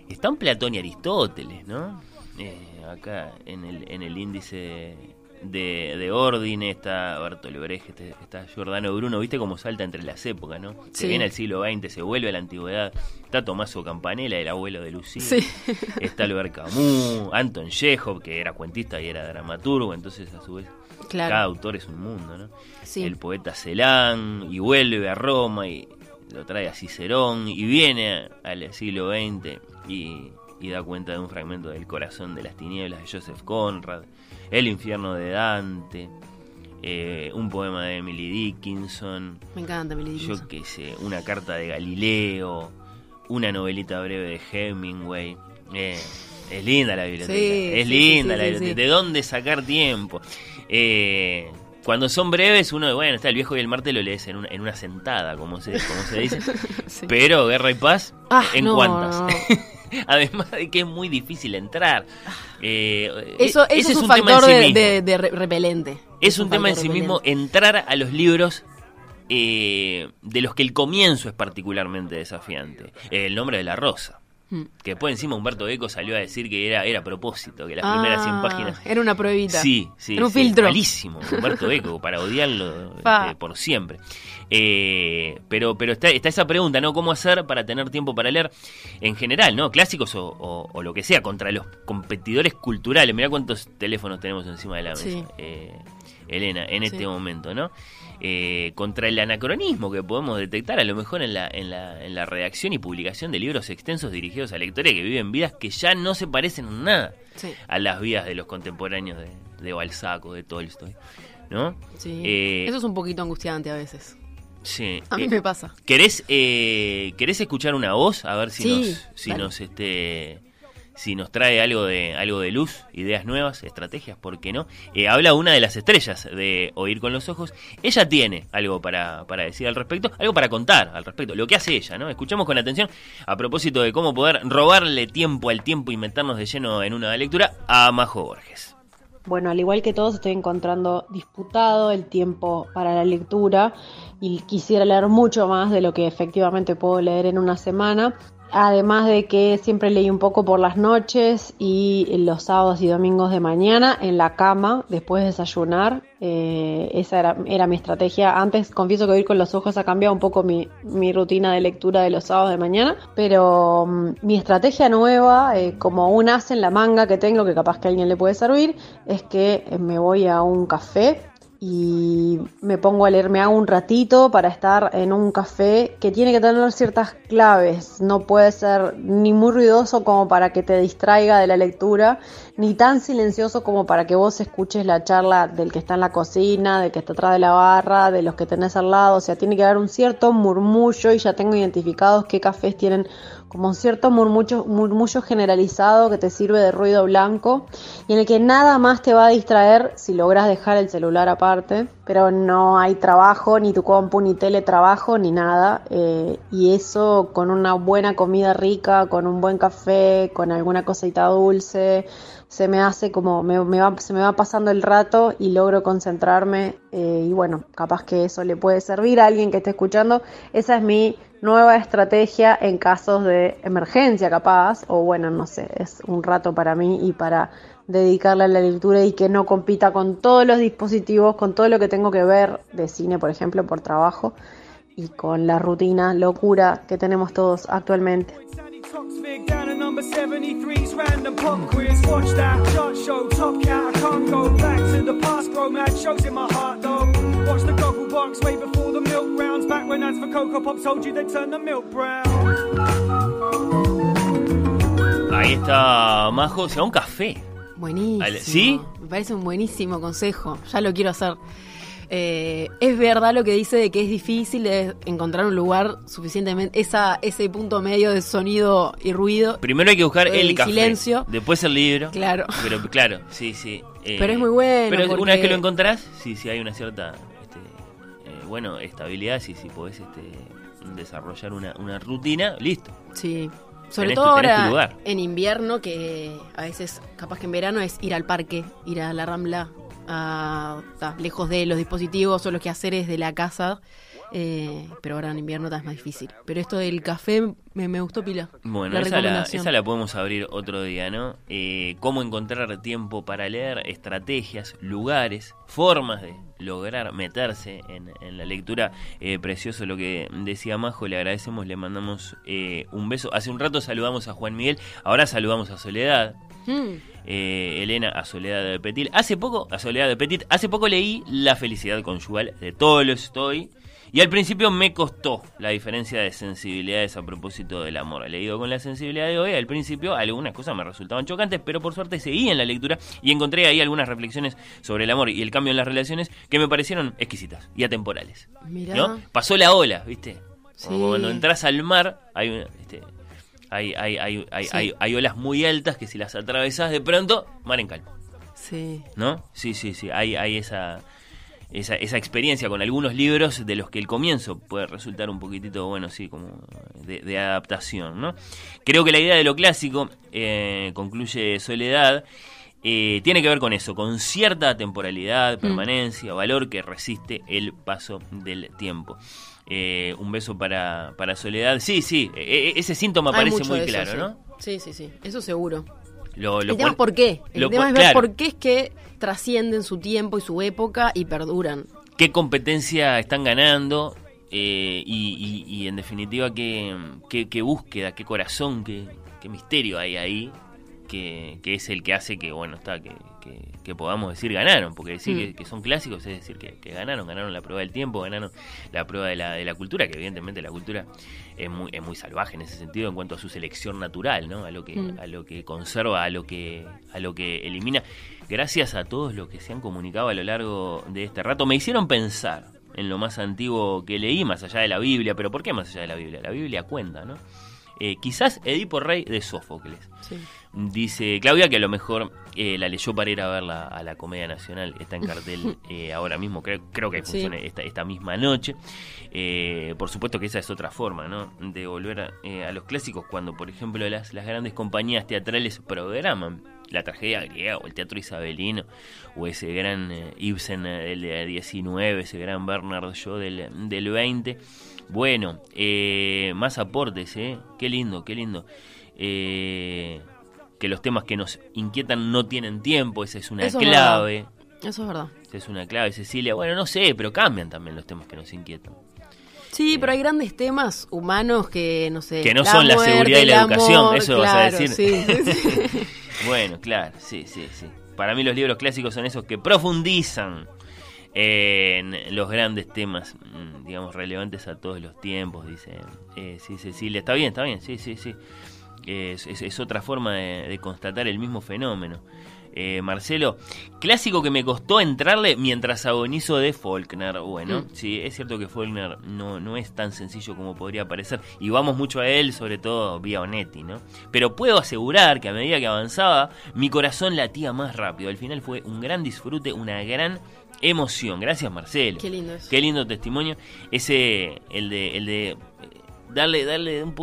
están Platón y Aristóteles, ¿no? Eh, acá en el, en el índice de, de Ordine está Bertolt Brecht, este- está Giordano Bruno, ¿viste cómo salta entre las épocas, no? Se Sí. viene al siglo XX, se vuelve a la antigüedad, está Tommaso Campanella, el abuelo de Lucía, Sí. está Albert Camus, Anton Chekhov, que era cuentista y era dramaturgo, entonces a su vez Claro. cada autor es un mundo, ¿no? Sí. El poeta Celán, y vuelve a Roma y lo trae a Cicerón, y viene al siglo XX y, y da cuenta de un fragmento del corazón de las tinieblas de Joseph Conrad, El infierno de Dante, eh, un poema de Emily Dickinson, Me encanta Emily yo Dickinson. qué sé, una carta de Galileo, una novelita breve de Hemingway. Eh, es linda la biblioteca, Sí, es sí, linda sí, la biblioteca. ¿De dónde sacar tiempo? Eh, cuando son breves, uno, bueno, está el viejo y el Marte lo lees en una, en una sentada, como se, como se dice. Pero Guerra y Paz, Ah, ¿en no, cuántas? no, no. Además de que es muy difícil entrar. Eh, Eso, ese es un tema en factor sí de, repelente. Es un tema en sí mismo entrar a los libros eh, de los que el comienzo es particularmente desafiante. El nombre de la rosa. Mm. Que después encima Humberto Eco salió a decir que era, era a propósito, que las primeras 100 Ah, páginas... Era una pruebita. Sí, sí. Era un sí, filtro. Malísimo, Humberto Eco, para odiarlo este, por siempre. Eh, pero pero está, está esa pregunta, ¿no? ¿Cómo hacer para tener tiempo para leer en general, ¿no? Clásicos o, o- o lo que sea, contra los competidores culturales. Mirá cuántos teléfonos tenemos encima de la mesa, Sí. eh, Elena, en este Sí. momento, ¿no? Eh, contra el anacronismo que podemos detectar a lo mejor en la, en, la, en la redacción y publicación de libros extensos dirigidos a lectores que viven vidas que ya no se parecen en nada Sí. a las vidas de los contemporáneos de, de Balzac o de Tolstoy, ¿no? Sí. Eh, Eso es un poquito angustiante a veces. Sí. A mí Eh, me pasa. ¿Querés, eh, ¿Querés escuchar una voz? A ver si Sí, nos, si dale. nos este si nos trae algo de algo de luz, ideas nuevas, estrategias, ¿por qué no? Eh, habla una de las estrellas de Oír con los Ojos. Ella tiene algo para, para decir al respecto, algo para contar al respecto, lo que hace ella, ¿no? Escuchamos con atención a propósito de cómo poder robarle tiempo al tiempo y meternos de lleno en una lectura a Majo Borges. Bueno, al igual que todos, estoy encontrando disputado el tiempo para la lectura y quisiera leer mucho más de lo que efectivamente puedo leer en una semana. Además de que siempre leí un poco por las noches y los sábados y domingos de mañana en la cama, después de desayunar. Eh, esa era, era mi estrategia. Antes, confieso que Oír con los ojos ha cambiado un poco mi, mi rutina de lectura de los sábados de mañana. Pero mm, mi estrategia nueva, eh, como un as en la manga que tengo, que capaz que a alguien le puede servir, es que me voy a un café y me pongo a leer, me hago un ratito para estar en un café que tiene que tener ciertas claves, no puede ser ni muy ruidoso como para que te distraiga de la lectura, ni tan silencioso como para que vos escuches la charla del que está en la cocina, del que está atrás de la barra, de los que tenés al lado, o sea, tiene que haber un cierto murmullo y ya tengo identificados qué cafés tienen como un cierto murmullo, murmullo generalizado que te sirve de ruido blanco y en el que nada más te va a distraer si logras dejar el celular aparte, pero no hay trabajo, ni tu compu, ni teletrabajo, ni nada. eh, y eso con una buena comida rica, con un buen café, con alguna cosita dulce, se me hace como, me va, se me va pasando el rato y logro concentrarme eh, y bueno, capaz que eso le puede servir a alguien que esté escuchando. Esa es mi nueva estrategia en casos de emergencia capaz, o bueno, no sé, es un rato para mí y para dedicarle a la lectura y que no compita con todos los dispositivos, con todo lo que tengo que ver de cine, por ejemplo, por trabajo, y con la rutina locura que tenemos todos actualmente. Sandy Toxvig down at number 73's random pop quiz. Watch that chart show, top cat. I can't go back to the past, bro. Mad shows in my heart though. Watch the goggle box way before the milk rounds. Back when ads for Cocoa Pops told you they'd turn the milk brown. Ahí está Majo, se va un café. Buenísimo. ¿Sí? Me parece un buenísimo consejo. Ya lo quiero hacer. Eh, es verdad lo que dice de que es difícil de encontrar un lugar suficientemente. Esa, ese punto medio de sonido y ruido. Primero hay que buscar El el café, silencio. después el libro. Claro. Pero claro, sí, sí. eh, Pero es muy bueno, Pero porque- una vez que lo encontrás, sí, sí hay una cierta, este, eh, bueno, estabilidad, sí, sí podés este, desarrollar una, una rutina, listo. Sí. Sobre Tenés todo ahora en invierno, que a veces, capaz que en verano es ir al parque, ir a la rambla, a, a- lejos de los dispositivos o los quehaceres de la casa. eh, pero ahora en invierno está es más difícil. Pero esto del café me, me gustó pila. Bueno, la esa, la, recomendación. esa la podemos abrir otro día, ¿no? Eh, cómo encontrar tiempo para leer, estrategias, lugares, formas de lograr meterse en, en la lectura. Eh, precioso lo que decía Majo, le agradecemos, le mandamos un beso. Hace un rato saludamos a Juan Miguel, ahora saludamos a Soledad. Mm, eh, Elena a Soledad de Petit. Hace poco, a Soledad de Petit, hace poco leí La felicidad conyugal de Tolstoy. Y al principio me costó la diferencia de sensibilidades a propósito del amor. Leído con la sensibilidad de hoy, al principio algunas cosas me resultaban chocantes, pero por suerte seguí en la lectura y encontré ahí algunas reflexiones sobre el amor y el cambio en las relaciones que me parecieron exquisitas y atemporales. Mirá. ¿no? Pasó la ola, ¿viste? Como cuando entras al mar, hay una. Hay, hay, hay, hay, Sí. hay, hay olas muy altas que si las atravesás de pronto, mar en calma, sí. ¿no? Sí, sí, sí, hay, hay esa, esa, esa experiencia con algunos libros de los que el comienzo puede resultar un poquitito, bueno, sí, como de, de adaptación, ¿no? Creo que la idea de lo clásico, eh, concluye Soledad, eh, tiene que ver con eso, con cierta temporalidad, permanencia, valor que resiste el paso del tiempo. Eh, un beso para, para Soledad. Sí, sí, e- e- ese síntoma Hay parece muy eso, claro. ¿no? Sí, sí, sí, eso seguro. Lo, lo el tema es por qué. El tema es ver claro. por qué es que trascienden su tiempo y su época y perduran. qué competencia están ganando eh, y, y- y, en definitiva qué, qué- qué búsqueda, qué corazón, qué, qué misterio hay ahí que, que es el que hace que bueno está que, que- que podamos decir ganaron porque decir Mm. que, que son clásicos es decir que, que ganaron ganaron la prueba del tiempo ganaron la prueba de la, de la cultura que evidentemente la cultura es muy es muy salvaje en ese sentido en cuanto a su selección natural no a lo que Mm. a lo que conserva a lo que a lo que elimina gracias a todos los que se han comunicado a lo largo de este rato me hicieron pensar en lo más antiguo que leí más allá de la Biblia pero por qué más allá de la Biblia la Biblia cuenta no Eh, quizás Edipo Rey de Sófocles Sí. Dice Claudia que a lo mejor eh, la leyó para ir a verla a la Comedia Nacional. Está en cartel eh, ahora mismo, creo, creo que hay Sí. funciones esta, esta misma noche. Eh, por supuesto que esa es otra forma ¿no? de volver a, eh, a los clásicos cuando, por ejemplo, las, las grandes compañías teatrales programan la tragedia griega o el teatro isabelino o ese gran Ibsen del de 19, ese gran Bernard Shaw del, del 20. Bueno, eh, más aportes, ¿eh? Qué lindo, qué lindo. Eh, que los temas que nos inquietan no tienen tiempo, esa es una Eso es clave. Eso es verdad. Esa es una clave, Cecilia. Bueno, no sé, pero cambian también los temas que nos inquietan. Sí, pero hay grandes temas humanos que, no sé. Que no son la seguridad y la el educación, amor, eso vas a decir. Sí, sí, sí. Bueno, claro, sí, sí, sí. Para mí los libros clásicos son esos que profundizan en los grandes temas, mm, digamos, relevantes a todos los tiempos, dice eh, sí, Cecilia. Está bien, está bien, sí, sí, sí. Es, es- es otra forma de, de constatar el mismo fenómeno. Eh, Marcelo, clásico que me costó entrarle mientras agonizo de Faulkner. Bueno, Mm. sí, es cierto que Faulkner no, no es tan sencillo como podría parecer. Y vamos mucho a él, sobre todo vía Onetti, ¿no? Pero puedo asegurar que a medida que avanzaba, mi corazón latía más rápido. Al final fue un gran disfrute, una gran emoción. Gracias, Marcelo. Qué lindo eso. Qué lindo testimonio. Ese, el de, el de darle, darle un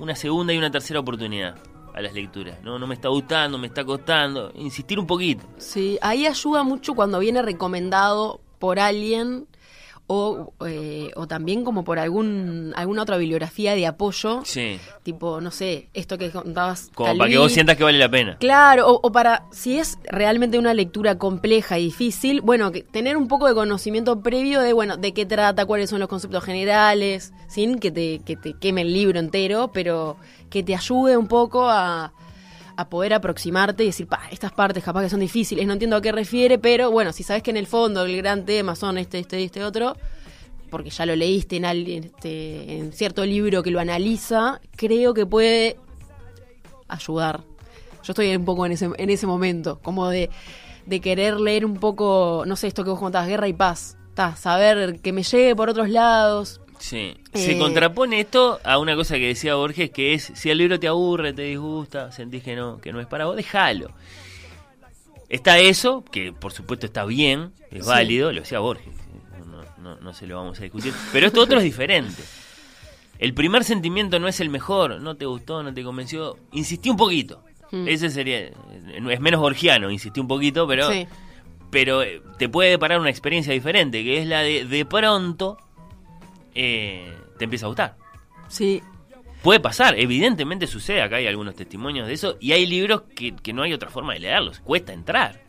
una segunda y una tercera oportunidad a las lecturas. No, no me está gustando, me está costando. Insistir un poquito. Sí, ahí ayuda mucho cuando viene recomendado por alguien o, eh, o también como por algún alguna otra bibliografía de apoyo, Sí. tipo, no sé, esto que contabas. Como para que vos sientas que vale la pena. Claro, o, o para, si es realmente una lectura compleja y difícil, bueno, que tener un poco de conocimiento previo de, bueno, de qué trata, cuáles son los conceptos generales, sin que te, que te queme el libro entero, pero que te ayude un poco a, a poder aproximarte y decir, estas partes capaz que son difíciles, no entiendo a qué refiere, pero bueno, si sabes que en el fondo el gran tema son este, este y este otro, porque ya lo leíste en, al- este, en cierto libro que lo analiza, creo que puede ayudar. Yo estoy un poco en ese, en ese momento, como de, de querer leer un poco, no sé, esto que vos contabas, guerra y paz. Ta, saber que me llegue por otros lados. Sí. Se Eh, contrapone esto a una cosa que decía Borges, que es, si el libro te aburre, te disgusta, sentís que no, que no es para vos, déjalo. Está eso, que por supuesto está bien, es Sí. válido, lo decía Borges, no, no- no se lo vamos a discutir, pero esto otro es diferente. El primer sentimiento no es el mejor, no te gustó, no te convenció, insistí un poquito. Mm. Ese sería, es menos borgiano, insistí un poquito, pero Sí. pero eh, te puede deparar una experiencia diferente, que es la de de pronto eh, te empieza a gustar. Sí, Puede pasar, evidentemente sucede, acá hay algunos testimonios de eso, y hay libros que, que no hay otra forma de leerlos, cuesta entrar.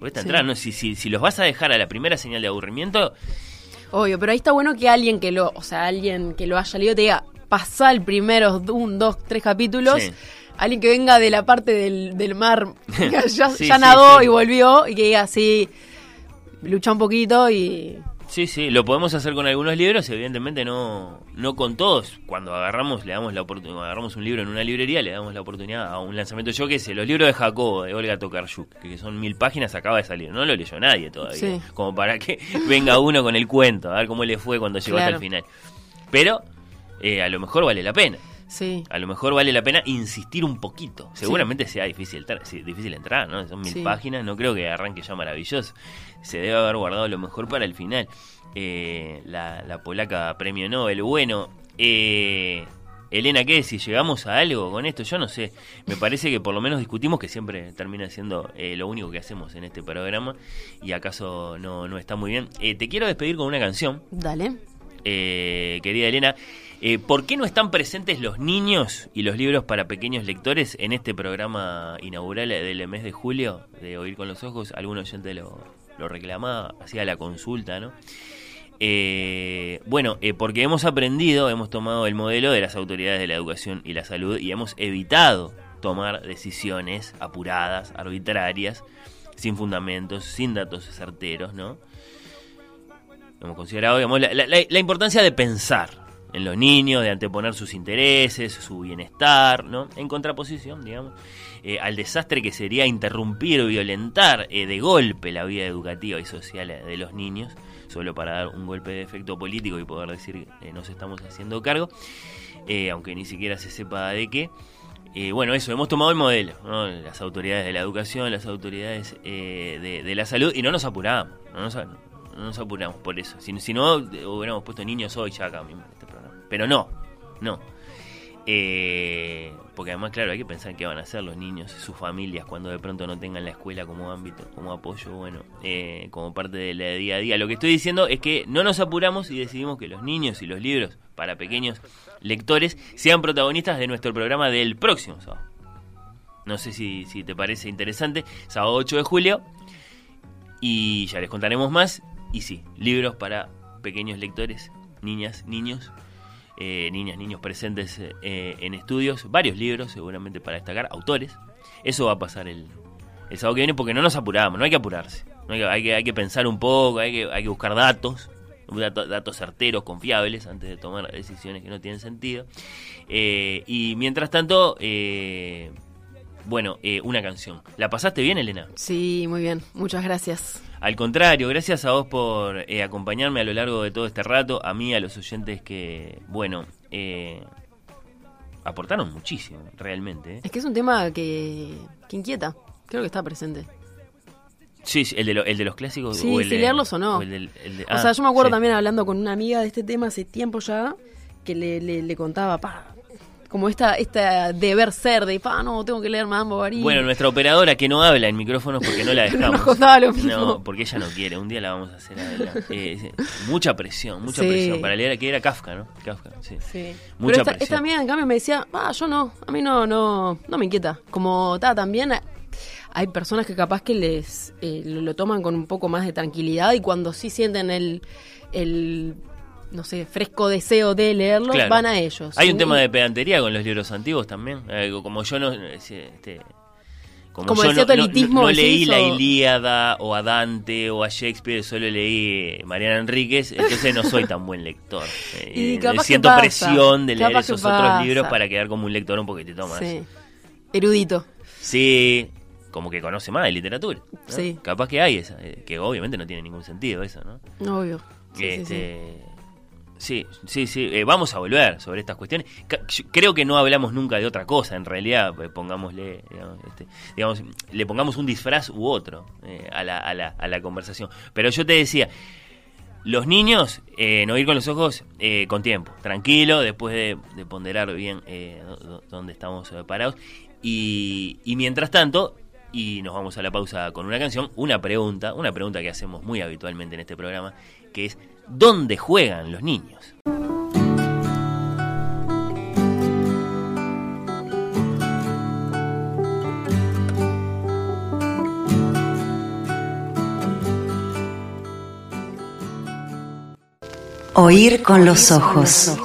Cuesta Sí. entrar, ¿no? Si, si, si los vas a dejar a la primera señal de aburrimiento, obvio, pero ahí está bueno que alguien que lo, o sea, alguien que lo haya leído te diga, pasá el primero, un, dos, tres capítulos. Sí. Alguien que venga de la parte del, del mar, que ya, Sí, ya sí, nadó sí. y volvió, y que diga así, lucha un poquito y sí, sí, lo podemos hacer con algunos libros, evidentemente no, no con todos. Cuando agarramos, le damos la oportunidad, agarramos un libro en una librería, le damos la oportunidad a un lanzamiento. Yo qué sé, los libros de Jacobo, de Olga Tokarczuk, que son mil páginas, acaba de salir. No lo leyó nadie todavía. Sí. Como para que venga uno con el cuento, a ver cómo le fue cuando llegó hasta el final. Pero eh, a lo mejor vale la pena. sí. A lo mejor vale la pena insistir un poquito. Seguramente sea difícil, difícil entrar, ¿no? Son mil Sí. páginas, no creo que arranque ya maravilloso. Se debe haber guardado lo mejor para el final. Eh, la, la polaca premio Nobel. Bueno, eh, Elena, ¿qué decís? ¿Llegamos a algo con esto? Yo no sé. Me parece que por lo menos discutimos, que siempre termina siendo eh, lo único que hacemos en este programa, y acaso no, no está muy bien. Eh, te quiero despedir con una canción. Dale. Eh, querida Elena. Eh, ¿Por qué no están presentes los niños y los libros para pequeños lectores en este programa inaugural del mes de julio de Oír con los Ojos? Algún oyente lo, lo reclamaba, hacía la consulta, ¿no? Eh, bueno, eh, porque hemos aprendido, hemos tomado el modelo de las autoridades de la educación y la salud y hemos evitado tomar decisiones apuradas, arbitrarias, sin fundamentos, sin datos certeros, ¿no? Hemos considerado, digamos, la, la- la importancia de pensar en los niños, de anteponer sus intereses, su bienestar, ¿no? En contraposición, digamos, eh, al desastre que sería interrumpir o violentar eh, de golpe la vida educativa y social de los niños, solo para dar un golpe de efecto político y poder decir eh, nos estamos haciendo cargo, eh, aunque ni siquiera se sepa de qué. Eh, bueno, eso, hemos tomado el modelo, ¿no? las autoridades de la educación, las autoridades eh, de, de la salud, y no nos apuramos, no nos, no nos apuramos por eso. Si, si no, hubiéramos puesto niños hoy ya acá mismo en este programa. Pero no, no. Eh, porque además, claro, hay que pensar qué van a hacer los niños sus familias cuando de pronto no tengan la escuela como ámbito, como apoyo, bueno, eh, como parte de la día a día. Lo que estoy diciendo es que no nos apuramos y decidimos que los niños y los libros para pequeños lectores sean protagonistas de nuestro programa del próximo sábado. No sé si, si te parece interesante. Sábado 8 de julio. Y ya les contaremos más. Y sí, libros para pequeños lectores, niñas, niños, eh, niñas, niños presentes eh, en estudios. Varios libros, seguramente para destacar, autores. Eso va a pasar el, el sábado que viene porque no nos apuramos, no hay que apurarse. No hay, que, hay, que, hay que pensar un poco, hay que, hay que buscar datos. Datos, datos certeros, confiables, antes de tomar decisiones que no tienen sentido. Eh, y mientras tanto, eh, bueno, eh, una canción. ¿La pasaste bien, Elena? Sí, muy bien. Muchas gracias. Al contrario, gracias a vos por eh, acompañarme a lo largo de todo este rato, a mí, a los oyentes que, bueno, eh, aportaron muchísimo, realmente. ¿eh? Es que es un tema que, que inquieta. Creo que está presente. Sí, sí, el de, lo- el de los clásicos. Sí, o el si de- leerlos o no. el del- el de- o ah, sea, yo me acuerdo sí. también hablando con una amiga de este tema hace tiempo ya, que le, le, le contaba, pa, como esta, esta deber ser de, pa, no, tengo que leer Madame Bovary. Bueno, nuestra operadora que no habla en micrófonos porque no la dejamos. Lo mismo. No, porque ella no quiere. Un día la vamos a hacer. Eh, mucha presión, mucha Sí. presión. Para leer que era Kafka, ¿no? Kafka, sí. Sí. Mucha Pero esta, presión. esta amiga en cambio me decía, ah, yo no, a mí no, no, no me inquieta. Como está también hay personas que capaz que les eh, lo, lo toman con un poco más de tranquilidad y cuando sí sienten el, el no sé, fresco deseo de leerlo, Claro. van a ellos. Hay un tema de pedantería con los libros antiguos también. Eh, como yo no. Este, como, Como yo no, leí la Ilíada o a Dante o a Shakespeare, solo leí Mariana Enríquez, entonces no soy tan buen lector. Eh, Y eh, siento pasa, presión de leer esos otros libros para quedar como un lector un poquitito más. Sí. Erudito. Sí, como que conoce más de literatura. ¿no? Sí. Capaz que hay esa, eh, que obviamente no tiene ningún sentido eso, ¿no? Obvio. Sí, sí. Sí, sí, sí, eh, vamos a volver sobre estas cuestiones. Creo que no hablamos nunca de otra cosa, en realidad, pues, pongámosle, digamos, este, digamos, le pongamos un disfraz u otro eh, a, la, a, la, a la conversación. Pero yo te decía, los niños, eh, no ir con los ojos eh, con tiempo, tranquilo, después de, de ponderar bien eh, dó- dó- dónde estamos parados. Y, y mientras tanto, y nos vamos a la pausa con una canción, una pregunta, una pregunta que hacemos muy habitualmente en este programa, que es, ¿dónde juegan los niños? Oír con los ojos.